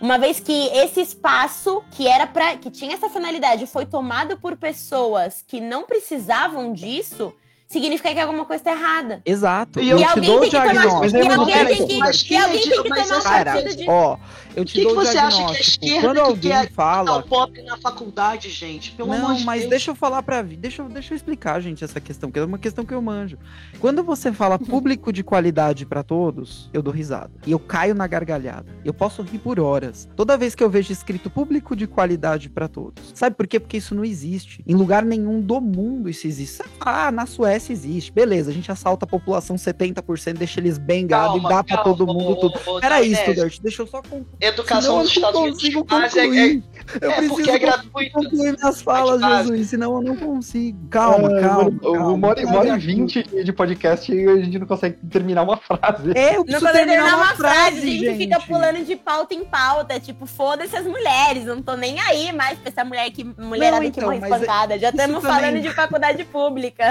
uma vez que esse espaço que era para que tinha essa finalidade foi tomado por pessoas que não precisavam disso, significa que alguma coisa está errada. Exato. E, eu te dou o diagnóstico. E alguém tem que, e alguém tem que tomar partido de... Ó, eu te que dou que o você acha que a esquerda Quando alguém fala... o pop na faculdade, gente? Pelo não, amor de mas Deus. deixa eu falar pra... Deixa, deixa eu explicar, gente, essa questão, que é uma questão que eu manjo. Quando você fala público de qualidade para todos, eu dou risada. E eu caio na gargalhada. Eu posso rir por horas. Toda vez que eu vejo escrito público de qualidade para todos. Sabe por quê? Porque isso não existe. Em lugar nenhum do mundo isso existe. Ah, na Suécia existe. Beleza a gente assalta a população 70%, deixa eles bem gado e dá pra todo mundo tudo. Peraí, Studart, deixa eu só concluir. Educação dos Estados Unidos mas é, é, eu é preciso é gratuito. concluir minhas falas, Jesus, senão eu não consigo. Calma, é, calma. calma uma hora e vinte de podcast e a gente não consegue terminar uma frase. É, eu não terminar, terminar uma, uma frase, a gente, gente, fica pulando de pauta em pauta, tipo, foda-se as mulheres, não tô nem aí mais pra essa mulher que, mulherada não, então, que morre espancada. Já estamos falando também... de (laughs) faculdade pública.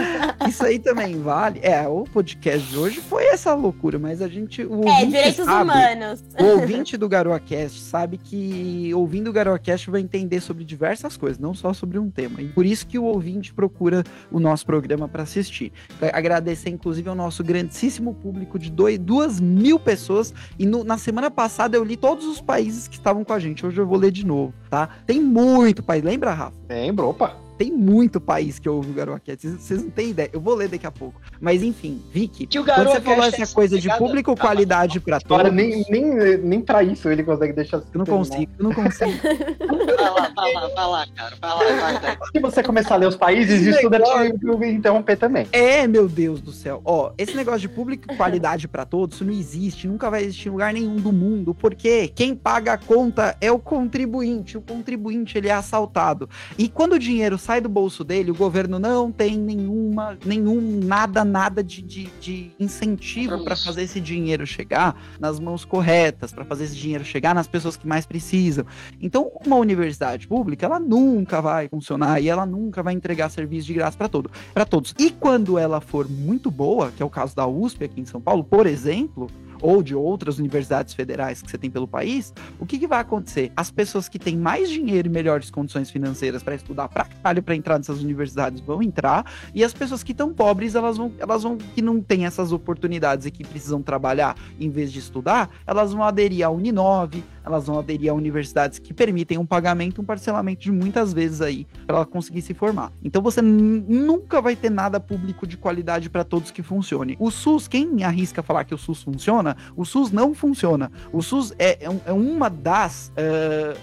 Isso aí também vale. É, o podcast de hoje foi essa loucura, mas a gente. O é, direitos sabe, humanos. O ouvinte do GaroaCast sabe que ouvindo o GaroaCast vai entender sobre diversas coisas, não só sobre um tema. E por isso que o ouvinte procura o nosso programa para assistir. Agradecer, inclusive, ao nosso grandíssimo público de dois, duas mil pessoas. E no, na semana passada eu li todos os países que estavam com a gente. Hoje eu vou ler de novo, tá? Tem muito país. Lembra, Rafa? Lembro, opa tem muito país que ouve o Garoacast. Vocês não têm ideia. Eu vou ler daqui a pouco. Mas enfim, Vicky, Que o quando você falou é essa coisa de público, Calma, qualidade pra Agora, todos. nem, nem, nem pra isso ele consegue deixar. Eu não consigo, eu não consigo. (laughs) Vai lá, vai lá, vai lá, cara. Vai lá, vai, vai. Se você começar a ler os países, isso deve te interromper também. É, meu Deus do céu. Ó, esse negócio de público e qualidade pra todos, isso não existe, nunca vai existir em lugar nenhum do mundo, porque quem paga a conta é o contribuinte. O contribuinte, ele é assaltado. E quando o dinheiro sai do bolso dele, o governo não tem nenhuma, nenhum, nada, nada de, de, de incentivo para fazer esse dinheiro chegar nas mãos corretas, para fazer esse dinheiro chegar nas pessoas que mais precisam. Então, uma universidade pública, ela nunca vai funcionar e ela nunca vai entregar serviço de graça para todo, para todos. E quando ela for muito boa, que é o caso da USP aqui em São Paulo, por exemplo, ou de outras universidades federais que você tem pelo país, o que, que vai acontecer? As pessoas que têm mais dinheiro e melhores condições financeiras para estudar pra caralho para entrar nessas universidades vão entrar, e as pessoas que estão pobres, elas vão, elas vão, que não têm essas oportunidades e que precisam trabalhar em vez de estudar, elas vão aderir à Uninove, elas vão aderir a universidades que permitem um pagamento, um parcelamento de muitas vezes aí, para ela conseguir se formar. Então você nunca vai ter nada público de qualidade para todos que funcione. O SUS, quem arrisca falar que o SUS funciona, o SUS não funciona. O SUS é, é é uma das. eh,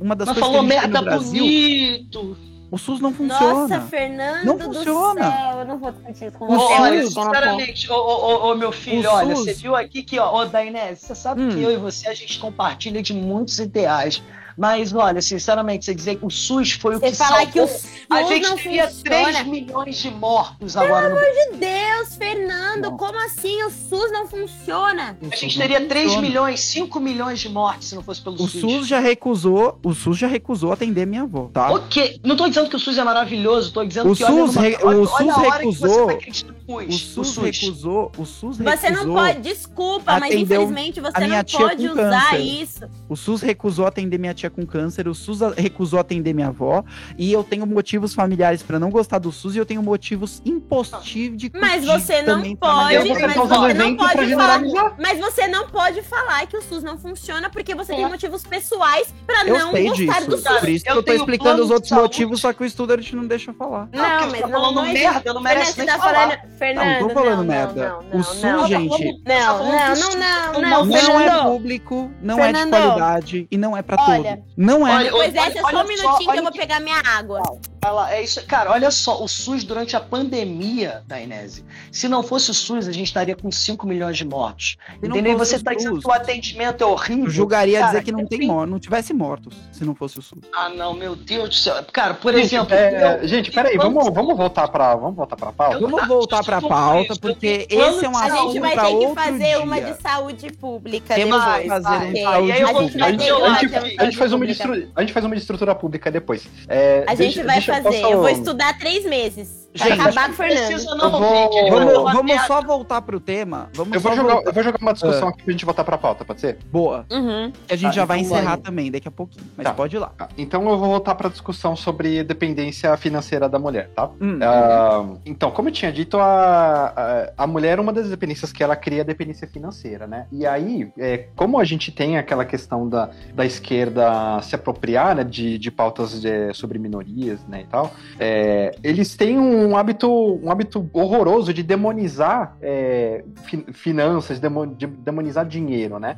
uma das Mas coisas falou que a gente tem merda no Brasil. bonito. O SUS não funciona. Nossa, Fernando Não do funciona. céu, eu não vou discutir isso com O você. Olha, não vou. sinceramente, ô, ô, ô, ô, meu filho, O olha, SUS- você viu aqui que, ó, ô, Dainese, você sabe Hum. que eu e você, a gente compartilha de muitos ideais. Mas, olha, sinceramente, você dizer que o SUS foi o Você que falar salvou... que o SUS A gente não teria funciona. 3 milhões de mortos agora no Meu Deus, Fernando, Não. como assim o SUS não funciona? O A SUS gente teria 3 funciona. milhões, 5 milhões de mortes se não fosse pelo O SUS. SUS já recusou, o SUS já recusou atender minha avó, tá? Ok, não tô dizendo que o SUS é maravilhoso, tô dizendo O que olha, SUS numa- re- olha, o olha SUS recusou- tá criticando o O SUS. SUS recusou, o SUS Você não recusou- pode, desculpa, mas infelizmente você não pode usar câncer. isso. O SUS recusou atender minha tia com câncer, o SUS a- recusou atender minha avó, e eu tenho motivos familiares pra não gostar do SUS e eu tenho motivos impositivos de Mas você não pode, mas tá você não pode falar. Mas você não pode falar que o SUS não funciona porque você tem É. motivos pessoais pra Eu não gostar disso, do SUS. por isso que Eu eu tô explicando os outros saúde. motivos, só que o Studart não deixa eu falar. Não, Não, mas tá não, falando não merda, não merece nem tá falar. falando... Fernando, Não, tô falando não, merda. Não, O não, SUS, não. gente, Não, não, não, não, não, não é público, não é de qualidade e não é pra Olha. Não é. Olha, Pois é, olha- é só olha um minutinho só, que eu vou que- pegar minha água. Lá, é isso. Cara, olha só, o SUS durante a pandemia da Inese. Se não fosse o SUS, a gente estaria com 5 milhões de mortos. Entendeu? E você o tá dizendo que o atendimento é horrível. Eu julgaria Cara, dizer que não tem enfim. mor não tivesse mortos se não fosse o SUS. Ah, não, meu Deus do céu. Cara, por Gente, exemplo. é, eu- gente, peraí, vamos, de- vamos voltar pra. Vamos voltar pra pauta? Eu- Vamos voltar pra eu- pauta, eu- porque esse é um A A assunto gente vai ter que fazer uma de saúde pública Temos depois. que fazer vai. um Ok. saúde E aí eu vou- A gente uma A gente, de a gente faz uma de pública. estru- a gente faz uma de estrutura pública depois. É, A gente deixa- vai deixa- fazer. Eu vou estudar três meses. Gente, acabar com o Fernando. Não, vou- vai Vamos, vamos só voltar pro tema. Vamos Eu vou, só jogar, voltar. eu vou jogar uma discussão Ah. aqui pra gente voltar pra pauta, pode ser? Boa. Uhum. A gente Tá, já vai então encerrar vai. também daqui a pouquinho. Mas Tá. pode ir lá. Ah, Então eu vou voltar pra discussão sobre dependência financeira da mulher, tá? Hum. Ah, então, como eu tinha dito, a, a, a mulher, uma das dependências que ela cria é a dependência financeira, né? E aí, é, como a gente tem aquela questão da, da esquerda se apropriar né, de, de pautas de- sobre minorias né, e tal, é, eles têm um hábito, um hábito horroroso de demonizar é, fi- finanças, demo- de demonizar dinheiro, né?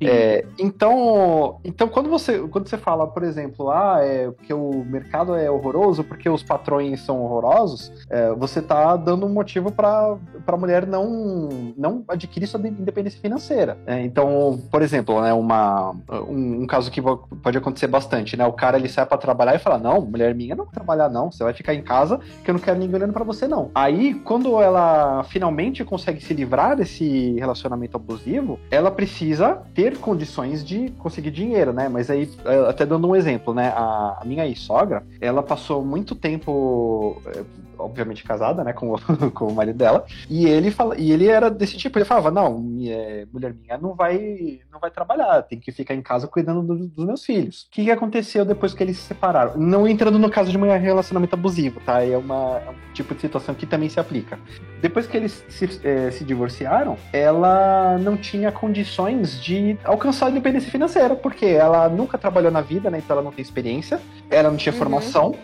É, então, então quando você quando você fala, por exemplo, ah, é porque o mercado é horroroso, porque os patrões são horrorosos, é, você tá dando um motivo para a mulher não não adquirir sua de- independência financeira. né? então, por exemplo, né, uma um, um caso que pode acontecer bastante, né? O cara ele sai para trabalhar e fala: "Não, mulher minha não vai trabalhar não, você vai ficar em casa, que eu não quero ninguém olhando para você não". Aí, quando ela finalmente consegue se livrar desse relacionamento abusivo, ela precisa ter condições de conseguir dinheiro, né? Mas aí, é, até dando um exemplo, né? A, minha ex-sogra, ela passou muito tempo, é, obviamente casada, né? Com, o- (laughs) com o marido dela, e ele, fala, e ele era desse tipo, ele falava, não, minha- é, mulher minha não vai, não vai trabalhar, tem que ficar em casa cuidando do- dos meus filhos. O que, que aconteceu depois que eles se separaram? Não entrando no caso de um relacionamento abusivo, tá? É, uma, é um tipo de situação que também se aplica. Depois que eles se, se divorciaram, ela não tinha condições de alcançar a independência financeira, porque ela nunca trabalhou na vida, né? Então ela não tem experiência, ela não tinha Uhum. formação.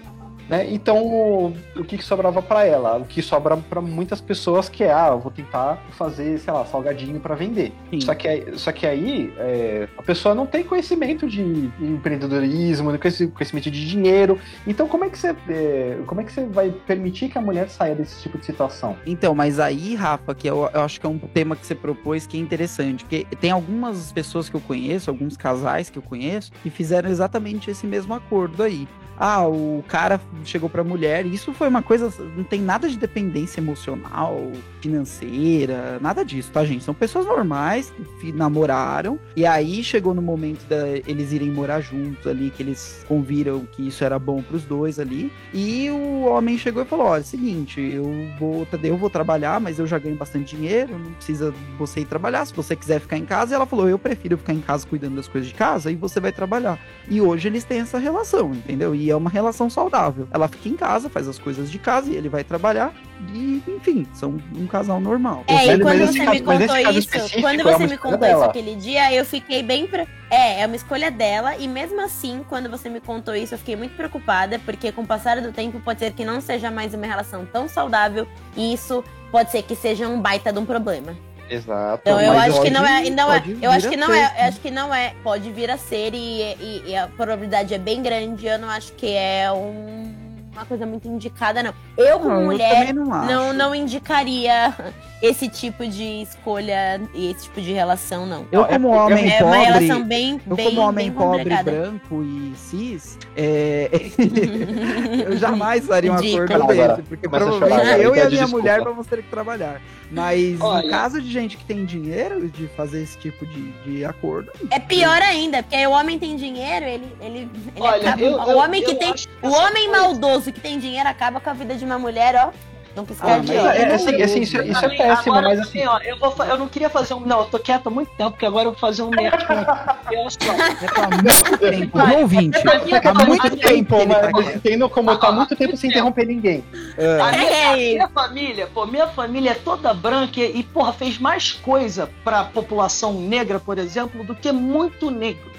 Né? Então, o, o que, que sobrava para ela? O que sobra para muitas pessoas que é, ah, eu vou tentar fazer, sei lá, salgadinho para vender. Só que, só que aí é, a pessoa não tem conhecimento de empreendedorismo, não tem conhecimento de dinheiro. Então, como é que você, é, como é que você vai permitir que a mulher saia desse tipo de situação? Então, mas aí, Rafa, que eu, eu acho que é um tema que você propôs que é interessante, porque tem algumas pessoas que eu conheço, alguns casais que eu conheço, que fizeram exatamente esse mesmo acordo aí ah, o cara chegou pra mulher. Isso foi uma coisa. Não tem nada de dependência emocional, financeira, nada disso, tá, gente? São pessoas normais que namoraram. E aí chegou no momento de eles irem morar juntos ali, que eles conviram que isso era bom pros dois ali. E o homem chegou e falou: olha, é o seguinte, eu vou, eu vou trabalhar, mas eu já ganho bastante dinheiro, não precisa você ir trabalhar. Se você quiser ficar em casa, e ela falou: eu prefiro ficar em casa cuidando das coisas de casa e você vai trabalhar. E hoje eles têm essa relação, entendeu? E e é uma relação saudável. Ela fica em casa, faz as coisas de casa e ele vai trabalhar. E, enfim, são um casal normal. É, e quando você me contou isso, quando é você me contou dela. isso aquele dia, eu fiquei bem. Pre... É, é uma escolha dela, e mesmo assim, quando você me contou isso, eu fiquei muito preocupada, porque com o passar do tempo pode ser que não seja mais uma relação tão saudável, e isso pode ser que seja um baita de um problema. Exato. Então eu acho que não é, não é, eu acho que não é, acho que não é, pode vir a ser e, e, e, a probabilidade é bem grande. Eu não acho que é um uma coisa muito indicada, não. Eu, como não, mulher, eu não, não, não, indicaria (laughs) esse tipo de escolha e esse tipo de relação, não. Eu, como homem é, pobre. É uma relação bem. Eu, bem, como homem pobre, branco e cis, é... (laughs) (laughs) eu jamais faria um acordo desse, porque provavelmente eu e a minha desculpa. mulher vamos ter que trabalhar. Mas Olha, no caso de gente que tem dinheiro de fazer esse tipo de, de acordo. É pior ainda, porque o homem tem dinheiro, ele. ele, ele Olha, acaba, eu, o homem que tem. O homem maldoso que tem dinheiro acaba com a vida de uma mulher, ó. Não piscar ah, de olho. É, assim, assim, isso, isso é péssimo, agora, mas assim. ó, eu, vou, eu não queria fazer um. Não, eu tô quieto há muito tempo, porque agora eu vou fazer um nerd com. há muito tempo. Não ouvinte. Há muito tempo, mas entendo como tá muito tempo sem interromper ninguém. É. A, minha, família, pô, minha família é toda branca e, porra, fez mais coisa pra população negra, por exemplo, do que muito negro.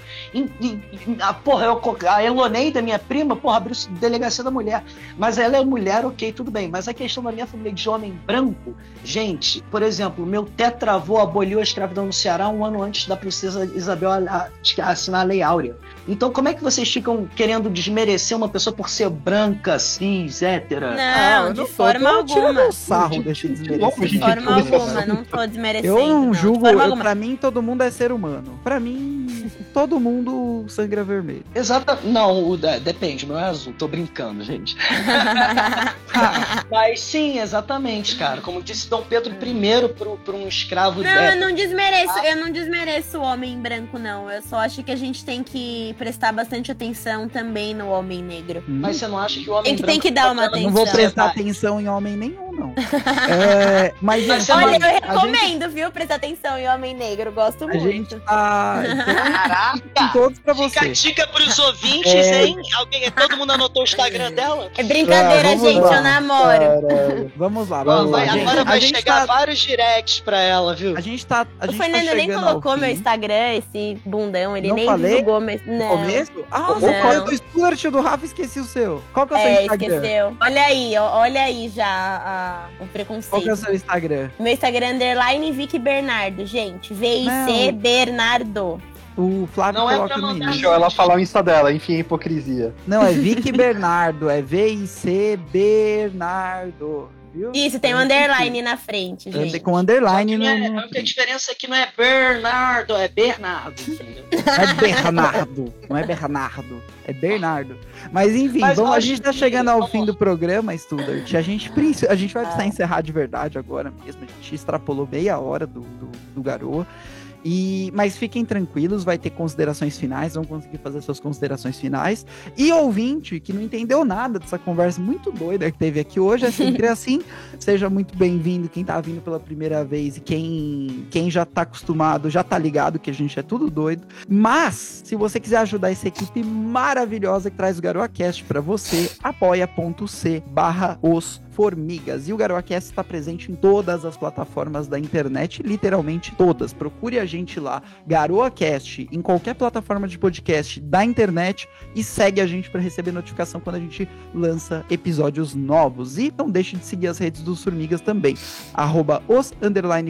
A, porra, eu, a Eloneida, minha prima, porra, abriu delegacia da mulher. Mas ela é mulher, ok, tudo bem. Mas a questão da minha família de homem branco, gente, por exemplo, meu tetravô aboliu a escravidão no Ceará um ano antes da princesa Isabel assinar a Lei Áurea. Então, como é que vocês ficam querendo desmerecer uma pessoa por ser branca, cis, hétera? Não, ah, de não forma alguma. sarro desse desmerecer. De forma alguma, não tô desmerecendo. Eu não julgo, eu, pra mim todo mundo é ser humano. Pra mim, todo mundo sangra vermelho. Exato. Não, o, depende, não é azul, tô brincando, gente. (laughs) Mas sim, exatamente, cara. Como disse Dom Pedro I para um escravo Não, eu não desmereço, eu não desmereço o homem branco, não. Eu só acho que a gente tem que prestar bastante atenção também no homem negro. Hum. Mas você não acha que o homem tem que, branco... Tem que dar uma atenção. Não vou prestar atenção em homem nenhum, não. (laughs) é, mas, mas olha, eu recomendo, gente... viu? Prestar atenção em homem negro. Gosto a muito. Gente tá... Caraca! Todos pra você. Fica a dica pros ouvintes, é... hein? Alguém, todo mundo anotou o Instagram dela? É brincadeira, ah, gente. Lá. Eu namoro. Caralho. Vamos lá, vamos lá. Agora vai chegar tá... vários directs pra ela, viu? A gente tá. A o gente Fernando tá nem colocou meu Instagram, esse bundão. Ele não nem falei? divulgou, mas. Não. Começo? Ah, o qual do Stuart do Rafa esqueci o seu. Qual que é o seu é, Instagram? esqueceu. Olha aí, olha aí já a, o preconceito. Qual que é o seu Instagram? Meu Instagram é underline Vicky Bernardo, gente. V-I-C Bernardo. O Flávio não é coloca é no início. Deixa ela falar o Insta dela, enfim, hipocrisia. Não, é Vicky Bernardo, é V-I-C Bernardo. Viu? Isso, tem um underline na frente, gente. Com underline no, é, no... A diferença é que não é Bernardo, é Bernardo. (laughs) Não é Bernardo, não é Bernardo, é Bernardo. Mas enfim, Mas vamos, a gente tá chegando ao fim do programa, Studart. A gente, a gente vai precisar encerrar de verdade agora mesmo. A gente extrapolou meia hora do, do, do garoto. E, mas fiquem tranquilos, vai ter considerações finais, vão conseguir fazer suas considerações finais. E ouvinte que não entendeu nada dessa conversa muito doida que teve aqui hoje, é sempre (laughs) assim. Seja muito bem-vindo quem tá vindo pela primeira vez e quem, quem já tá acostumado, já tá ligado que a gente é tudo doido. Mas, se você quiser ajudar essa equipe maravilhosa que traz o GaroaCast para você, apoia.c barra os Formigas. E o GaroaCast está presente em todas as plataformas da internet, literalmente todas. Procure a gente lá, GaroaCast, em qualquer plataforma de podcast da internet e segue a gente para receber notificação quando a gente lança episódios novos. E não deixe de seguir as redes dos Formigas também. Arroba os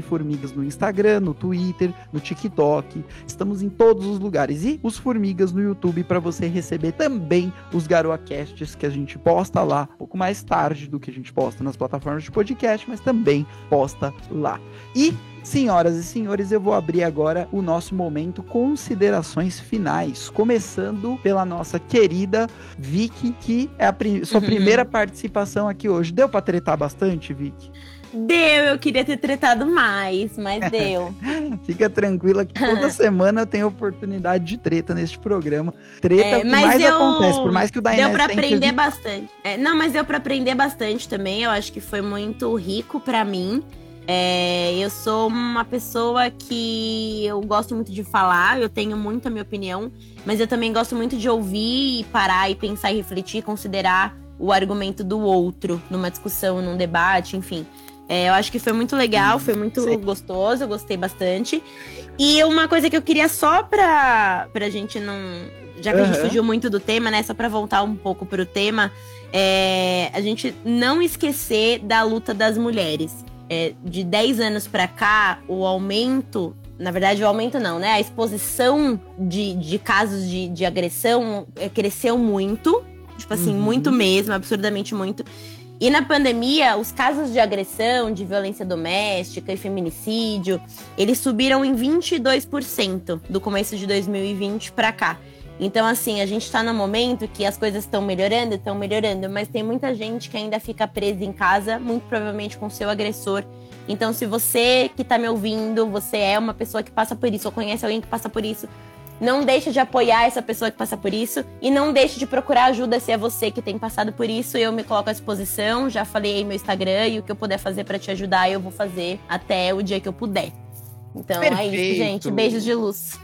Formigas no Instagram, no Twitter, no TikTok. Estamos em todos os lugares. E os Formigas no YouTube para você receber também os GaroaCasts que a gente posta lá um pouco mais tarde do que a gente posta nas plataformas de podcast, mas também posta lá. E Senhoras e senhores, eu vou abrir agora o nosso momento considerações finais, começando pela nossa querida Vicky, que é a prim sua uhum. primeira participação aqui hoje. Deu para tretar bastante, Vicky? Deu, eu queria ter tretado mais, mas (laughs) deu. Fica tranquila que toda (laughs) semana eu tenho oportunidade de treta neste programa. Treta é, mas mais eu... acontece, por mais que o Dainese Deu pra aprender que... bastante. É, não, mas deu pra aprender bastante também. Eu acho que foi muito rico para mim. É, eu sou uma pessoa que eu gosto muito de falar, eu tenho muito a minha opinião, mas eu também gosto muito de ouvir e parar e pensar e refletir, considerar o argumento do outro numa discussão, num debate, enfim. É, eu acho que foi muito legal, foi muito Sim. gostoso, eu gostei bastante. E uma coisa que eu queria só pra, pra gente não. Já que uhum. a gente fugiu muito do tema, né? Só pra voltar um pouco pro tema, é, a gente não esquecer da luta das mulheres. É, de 10 anos pra cá, o aumento na verdade, o aumento não, né? A exposição de, de casos de, de agressão é, cresceu muito. Tipo assim, uhum. muito mesmo, absurdamente muito. E na pandemia, os casos de agressão, de violência doméstica e feminicídio, eles subiram em 22% do começo de 2020 para cá. Então, assim, a gente está no momento que as coisas estão melhorando, estão melhorando, mas tem muita gente que ainda fica presa em casa, muito provavelmente com seu agressor. Então, se você que está me ouvindo, você é uma pessoa que passa por isso, ou conhece alguém que passa por isso, não deixe de apoiar essa pessoa que passa por isso e não deixe de procurar ajuda se é você que tem passado por isso. Eu me coloco à disposição, já falei aí meu Instagram e o que eu puder fazer para te ajudar, eu vou fazer até o dia que eu puder. Então Perfeito. é isso, gente. Beijos de luz.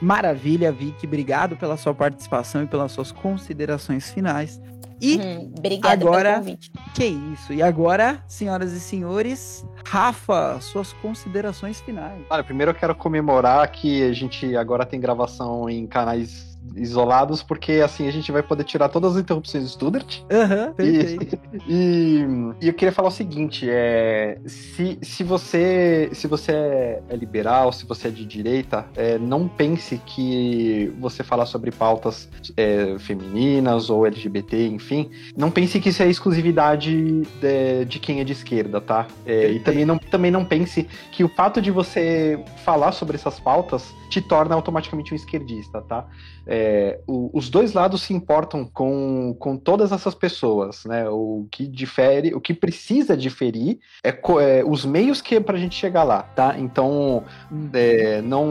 Maravilha, Vicky. Obrigado pela sua participação e pelas suas considerações finais. E hum, agora, pelo convite. Que isso. E agora, senhoras e senhores, Rafa, suas considerações finais. Olha, primeiro eu quero comemorar que a gente agora tem gravação em canais isolados, porque assim a gente vai poder tirar todas as interrupções do Studert. Aham, uhum, perfeito. E, e, e, eu queria falar o seguinte: é, se, se você se você é, é liberal, se você é de direita, é, não pense que você falar sobre pautas é, femininas ou LGBT, enfim, não pense que isso é exclusividade de, de quem é de esquerda, tá? É, e também não, também não pense que o fato de você falar sobre essas pautas te torna automaticamente um esquerdista, tá? É, o, os dois lados se importam com, com todas essas pessoas, né? O que difere, o que precisa diferir é, é os meios que é pra gente chegar lá, tá? Então, é, não,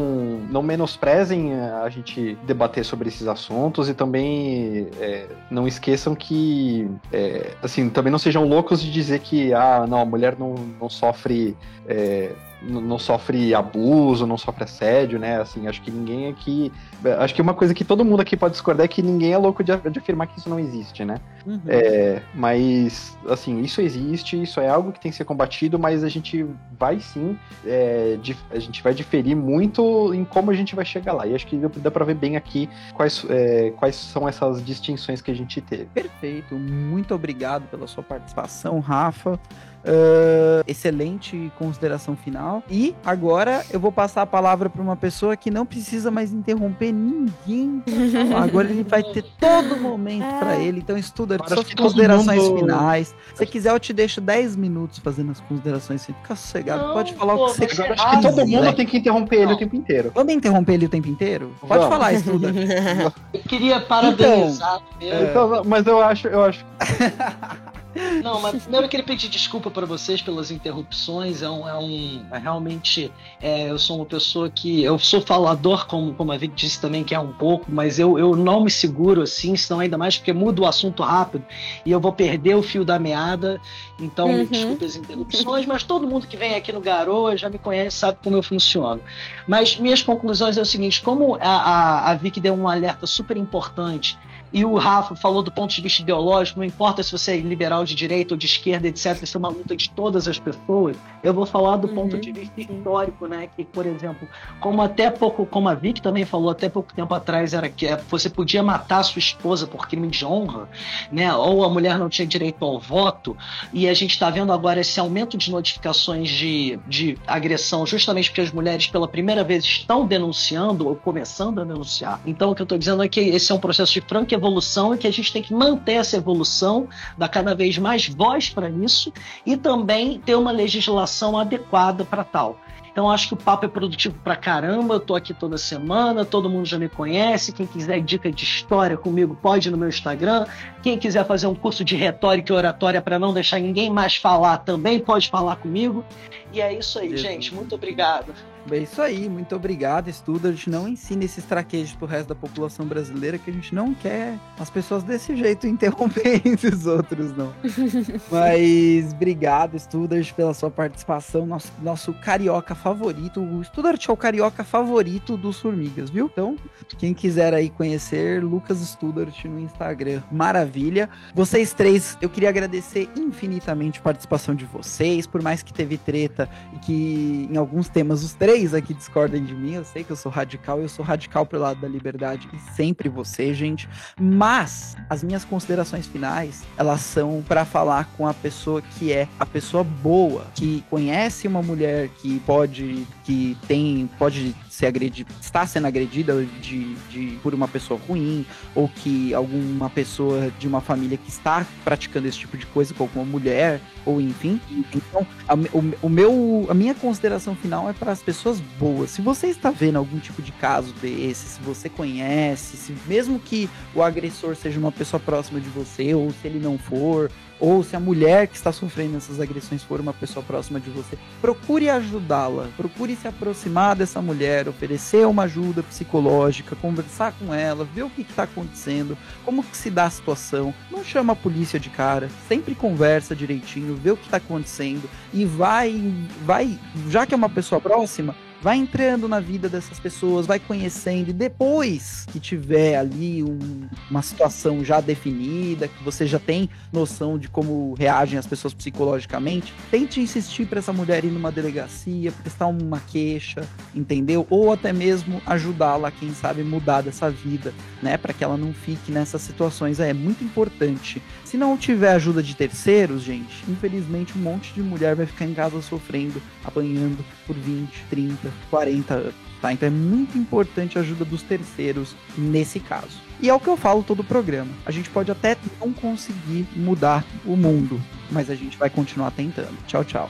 não menosprezem a gente debater sobre esses assuntos e também é, não esqueçam que, é, assim, também não sejam loucos de dizer que, ah, não, a mulher não, não sofre é, não sofre abuso, não sofre assédio, né? Assim, acho que ninguém aqui. Acho que uma coisa que todo mundo aqui pode discordar é que ninguém é louco de, de afirmar que isso não existe, né? Uhum. É, mas, assim, isso existe, isso é algo que tem que ser combatido, mas a gente vai sim, é, a gente vai diferir muito em como a gente vai chegar lá. E acho que dá pra ver bem aqui quais, é, quais são essas distinções que a gente teve. Perfeito, muito obrigado pela sua participação, Rafa. Uh, excelente consideração final. E agora eu vou passar a palavra para uma pessoa que não precisa mais interromper ninguém. (laughs) agora ele vai ter todo momento para ele. Então estuda suas considerações mundo... finais. Se quiser, eu te deixo 10 minutos fazendo as considerações. Fica sossegado. Não, Pode falar pô, o que você quiser. Acho que todo mundo tem que interromper ele não. o tempo inteiro. Vamos interromper ele o tempo inteiro? Pode Vamos. falar, estuda. (laughs) eu queria parabenizar. Então, então, mas eu acho, eu acho. (laughs) Não, mas primeiro eu queria pedir desculpa para vocês pelas interrupções. É um. É um é realmente. É, eu sou uma pessoa que. Eu sou falador, como, como a Vic disse também, que é um pouco, mas eu, eu não me seguro assim, senão ainda mais porque muda o assunto rápido e eu vou perder o fio da meada. Então, uhum. desculpe as interrupções, mas todo mundo que vem aqui no Garoa já me conhece, sabe como eu funciono. Mas minhas conclusões é o seguinte: como a, a, a Vic deu um alerta super importante e o Rafa falou do ponto de vista ideológico, não importa se você é liberal de direita ou de esquerda, etc., isso é uma luta de todas as pessoas. Eu vou falar do uhum, ponto de vista histórico, né? Que, por exemplo, como até pouco, como a Vic também falou até pouco tempo atrás, era que é, você podia matar sua esposa por crime de honra, né? Ou a mulher não tinha direito ao voto, e a gente está vendo agora esse aumento de notificações de, de agressão, justamente porque as mulheres pela primeira vez estão denunciando ou começando a denunciar. Então, o que eu estou dizendo é que esse é um processo de franca evolução e que a gente tem que manter essa evolução, dar cada vez mais voz para isso e também ter uma legislação adequada para tal. Então acho que o papo é produtivo pra caramba. Eu tô aqui toda semana, todo mundo já me conhece. Quem quiser dica de história comigo, pode ir no meu Instagram. Quem quiser fazer um curso de retórica e oratória para não deixar ninguém mais falar, também pode falar comigo. E é isso aí, gente. Muito obrigado. É isso aí, muito obrigado, estuda. A gente não ensina esses traquejos pro resto da população brasileira, que a gente não quer as pessoas desse jeito (laughs) interrompendo os outros, não. (laughs) Mas obrigado, Studart, pela sua participação. Nosso, nosso carioca favorito. O Studart é o carioca favorito dos Formigas, viu? Então, quem quiser aí conhecer, Lucas Studart no Instagram. Maravilha. Vocês três, eu queria agradecer infinitamente a participação de vocês, por mais que teve treta e que em alguns temas os três três aqui discordem de mim. Eu sei que eu sou radical, eu sou radical pro lado da liberdade e sempre você, gente. Mas as minhas considerações finais, elas são para falar com a pessoa que é a pessoa boa, que conhece uma mulher que pode, que tem, pode ser agredida, está sendo agredida de, de, por uma pessoa ruim, ou que alguma pessoa de uma família que está praticando esse tipo de coisa com alguma mulher, ou enfim. Então, a, o, o meu, a minha consideração final é para as pessoas boas. Se você está vendo algum tipo de caso desse, se você conhece, se mesmo que o agressor seja uma pessoa próxima de você, ou se ele não for, ou se a mulher que está sofrendo essas agressões for uma pessoa próxima de você, procure ajudá-la, procure se aproximar dessa mulher, oferecer uma ajuda psicológica, conversar com ela, ver o que está acontecendo, como que se dá a situação. Não chama a polícia de cara, sempre conversa direitinho, vê o que está acontecendo e vai, vai, já que é uma pessoa próxima, vai entrando na vida dessas pessoas, vai conhecendo, e depois que tiver ali um, uma situação já definida, que você já tem noção de como reagem as pessoas psicologicamente, tente insistir para essa mulher ir numa delegacia, prestar uma queixa, entendeu? Ou até mesmo ajudá-la, quem sabe, mudar dessa vida, né? Para que ela não fique nessas situações. É, é muito importante. Se não tiver ajuda de terceiros, gente, infelizmente um monte de mulher vai ficar em casa sofrendo, apanhando por 20, 30, 40 anos. Tá? Então é muito importante a ajuda dos terceiros nesse caso. E é o que eu falo todo o programa. A gente pode até não conseguir mudar o mundo, mas a gente vai continuar tentando. Tchau, tchau.